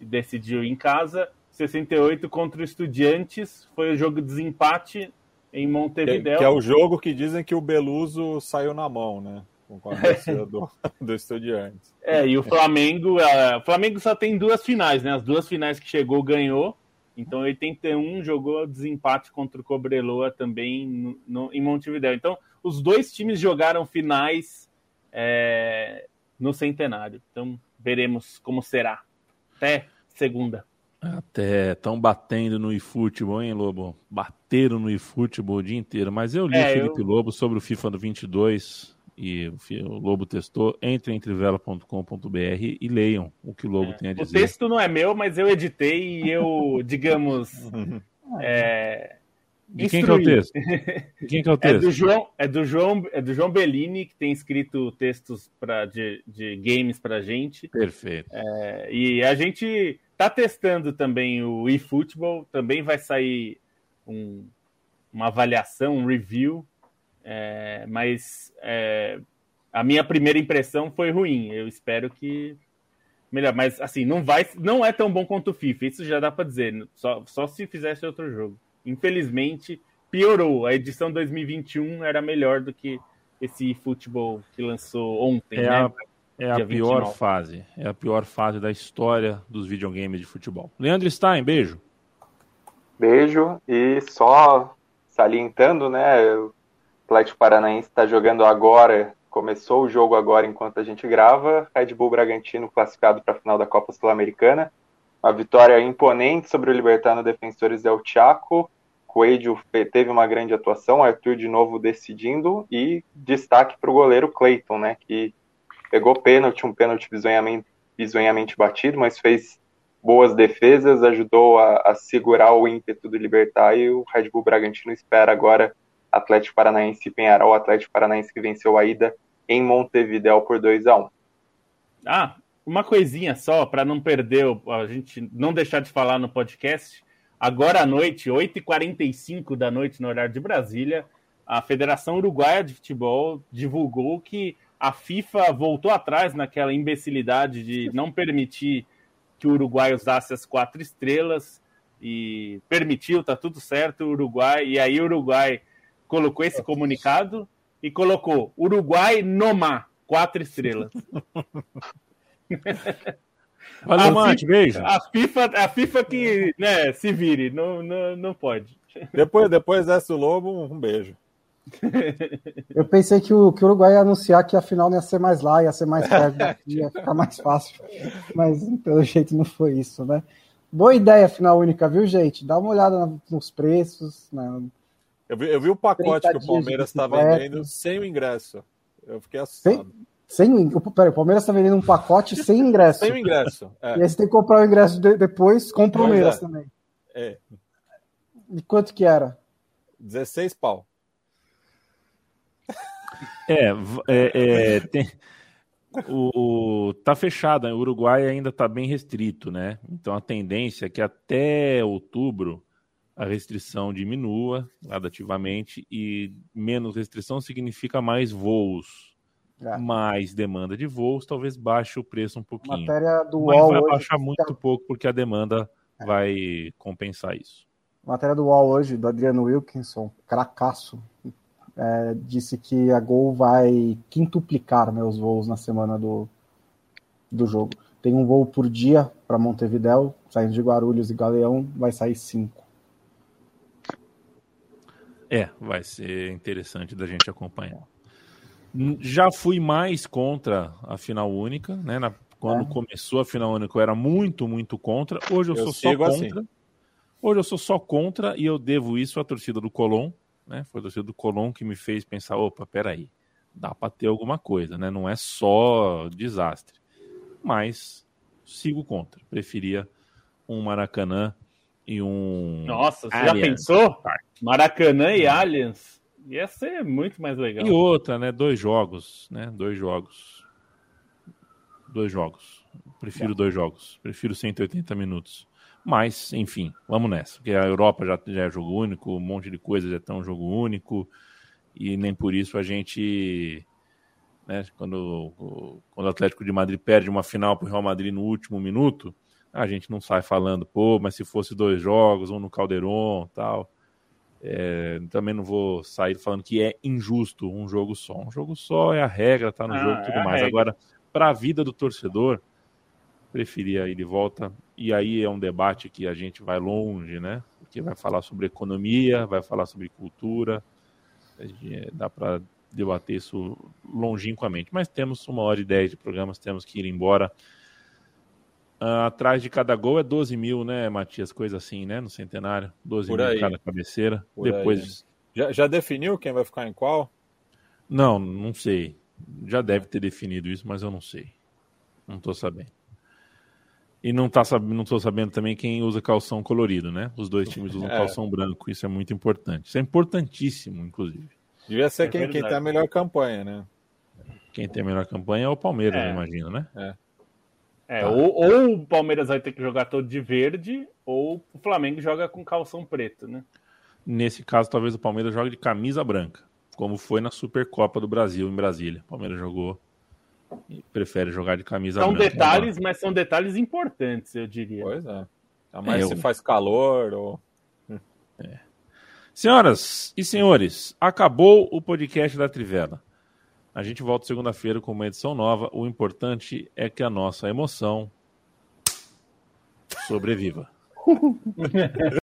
e decidiu em casa. 68 contra o Estudiantes, foi o jogo de desempate em Montevideo. Que, é o jogo que dizem que o Beluso saiu na mão, né? Com a do, do Estudiantes. É, e o Flamengo, o Flamengo só tem duas finais, né? As duas finais que chegou ganhou. Então, 81 jogou desempate contra o Cobreloa também no, no, em Montevideo. Então, os dois times jogaram finais é, no centenário. Então, veremos como será. Até segunda. Até estão batendo no eFootball, hein, Lobo? Bateram no eFootball o dia inteiro. Mas eu li é, o Felipe eu... Lobo sobre o FIFA do 22 e o Lobo testou. Entrem em trivela.com.br e leiam o que o Lobo é. tem a dizer. O texto não é meu, mas eu editei e eu, digamos. é... De quem que é o texto? De quem que é o texto? É do João, é do João, é do João Bellini que tem escrito textos para de, de games para gente. Perfeito. É, e a gente Tá testando também o eFootball, também vai sair um, uma avaliação, um review, é, mas é, a minha primeira impressão foi ruim. Eu espero que melhor, mas assim não vai, não é tão bom quanto o FIFA. Isso já dá para dizer. Só, só se fizesse outro jogo. Infelizmente piorou. A edição 2021 era melhor do que esse eFootball que lançou ontem, é né? A é a pior 29. fase. É a pior fase da história dos videogames de futebol. Leandro Stein, beijo. Beijo. E só salientando, né? O Atlético Paranaense está jogando agora Começou o jogo agora enquanto a gente grava. Red Bull Bragantino classificado para a final da Copa Sul-Americana. Uma vitória imponente sobre o Libertano Defensores del Chaco. Coelho teve uma grande atuação, Arthur de novo decidindo e destaque para o goleiro Clayton, né, que pegou pênalti, um pênalti bizonhamente, bizonhamente batido, mas fez boas defesas, ajudou a, a, segurar o ímpeto do Libertar e o Red Bull Bragantino espera agora Atlético Paranaense e Penharol, Atlético Paranaense que venceu a ida em Montevidéu por 2 a 1 Ah, uma coisinha só, para não perder, a gente não deixar de falar no podcast. Agora à noite, 8h45 da noite no horário de Brasília, a Federação Uruguaia de Futebol divulgou que a FIFA voltou atrás naquela imbecilidade de não permitir que o Uruguai usasse as quatro estrelas e permitiu, tá tudo certo, o Uruguai. E aí o Uruguai colocou esse comunicado e colocou Uruguai Noma, quatro estrelas. Valeu, Mate, beijo. A FIFA, a FIFA que né, se vire, não, não, não pode. Depois, depois desse o Lobo, um beijo. Eu pensei que o, que o Uruguai ia anunciar que a final não ia ser mais lá, ia ser mais perto daqui, ia ficar mais fácil. Mas pelo jeito não foi isso, né? Boa ideia, final única, viu, gente? Dá uma olhada nos preços. Né? Eu, vi, eu vi o pacote que o Palmeiras está vendendo sem o ingresso. Eu fiquei assustado. Sem, sem, peraí, o Palmeiras está vendendo um pacote sem ingresso. Sem o ingresso. É. E aí você tem que comprar o ingresso de, depois com o Palmeiras é. também. É. E quanto que era? 16 pau. É, é, é tem, o, tá fechado, o Uruguai ainda está bem restrito, né? Então a tendência é que até outubro a restrição diminua gradativamente e menos restrição significa mais voos. É. Mais demanda de voos, talvez baixe o preço um pouquinho. Matéria do Mas UOL vai baixar muito pouco porque a demanda é. vai compensar isso. Matéria do UOL hoje, do Adriano Wilkinson, cracaço, é, disse que a Gol vai quintuplicar os voos na semana do, do jogo. Tem um voo por dia para Montevidéu, saindo de Guarulhos e Galeão, vai sair cinco. É, vai ser interessante da gente acompanhar. Já fui mais contra a final única, né? Na, quando é. começou a final única, eu era muito, muito contra. Hoje eu, eu sou só contra. Assim. Hoje eu sou só contra e eu devo isso à torcida do Colón, né? Foi a torcida do Colón que me fez pensar, opa, peraí, dá para ter alguma coisa, né? Não é só desastre. Mas sigo contra. Preferia um Maracanã e um. Nossa, você Allianz. já pensou? Maracanã e Allianz? Ia ser muito mais legal. E outra, né? Dois jogos, né? Dois jogos. Dois jogos. Prefiro dois jogos. Prefiro 180 minutos. Mas, enfim, vamos nessa. Porque a Europa já, já é jogo único, um monte de coisas já estão jogo único, e nem por isso a gente. Né, quando, quando o Atlético de Madrid perde uma final para o Real Madrid no último minuto, a gente não sai falando, pô, mas se fosse dois jogos, um no Calderon tal. É, também não vou sair falando que é injusto um jogo só. Um jogo só é a regra, tá no ah, jogo e tudo é mais. Regra. Agora, para a vida do torcedor, preferia ir de volta. E aí é um debate que a gente vai longe, né? Porque vai falar sobre economia, vai falar sobre cultura. Dá para debater isso longínquamente. Mas temos uma hora e dez de programas, temos que ir embora. Uh, atrás de cada gol é 12 mil, né, Matias? Coisa assim, né? No centenário. 12 Por mil aí. cada cabeceira. Por Depois. Já, já definiu quem vai ficar em qual? Não, não sei. Já deve ter definido isso, mas eu não sei. Não estou sabendo. E não, tá, não tô sabendo também quem usa calção colorido, né? Os dois times usam é. calção branco, isso é muito importante. Isso é importantíssimo, inclusive. Devia ser é quem, quem tem a melhor campanha, né? Quem tem a melhor campanha é o Palmeiras, é. eu imagino, né? É. É, tá. ou, ou, o Palmeiras vai ter que jogar todo de verde, ou o Flamengo joga com calção preto, né? Nesse caso, talvez o Palmeiras jogue de camisa branca, como foi na Supercopa do Brasil em Brasília. O Palmeiras jogou e prefere jogar de camisa são branca. São detalhes, mas são detalhes importantes, eu diria. Pois é. Mas é, se eu... faz calor ou. É. Senhoras e senhores, acabou o podcast da Trivela. A gente volta segunda-feira com uma edição nova. O importante é que a nossa emoção sobreviva.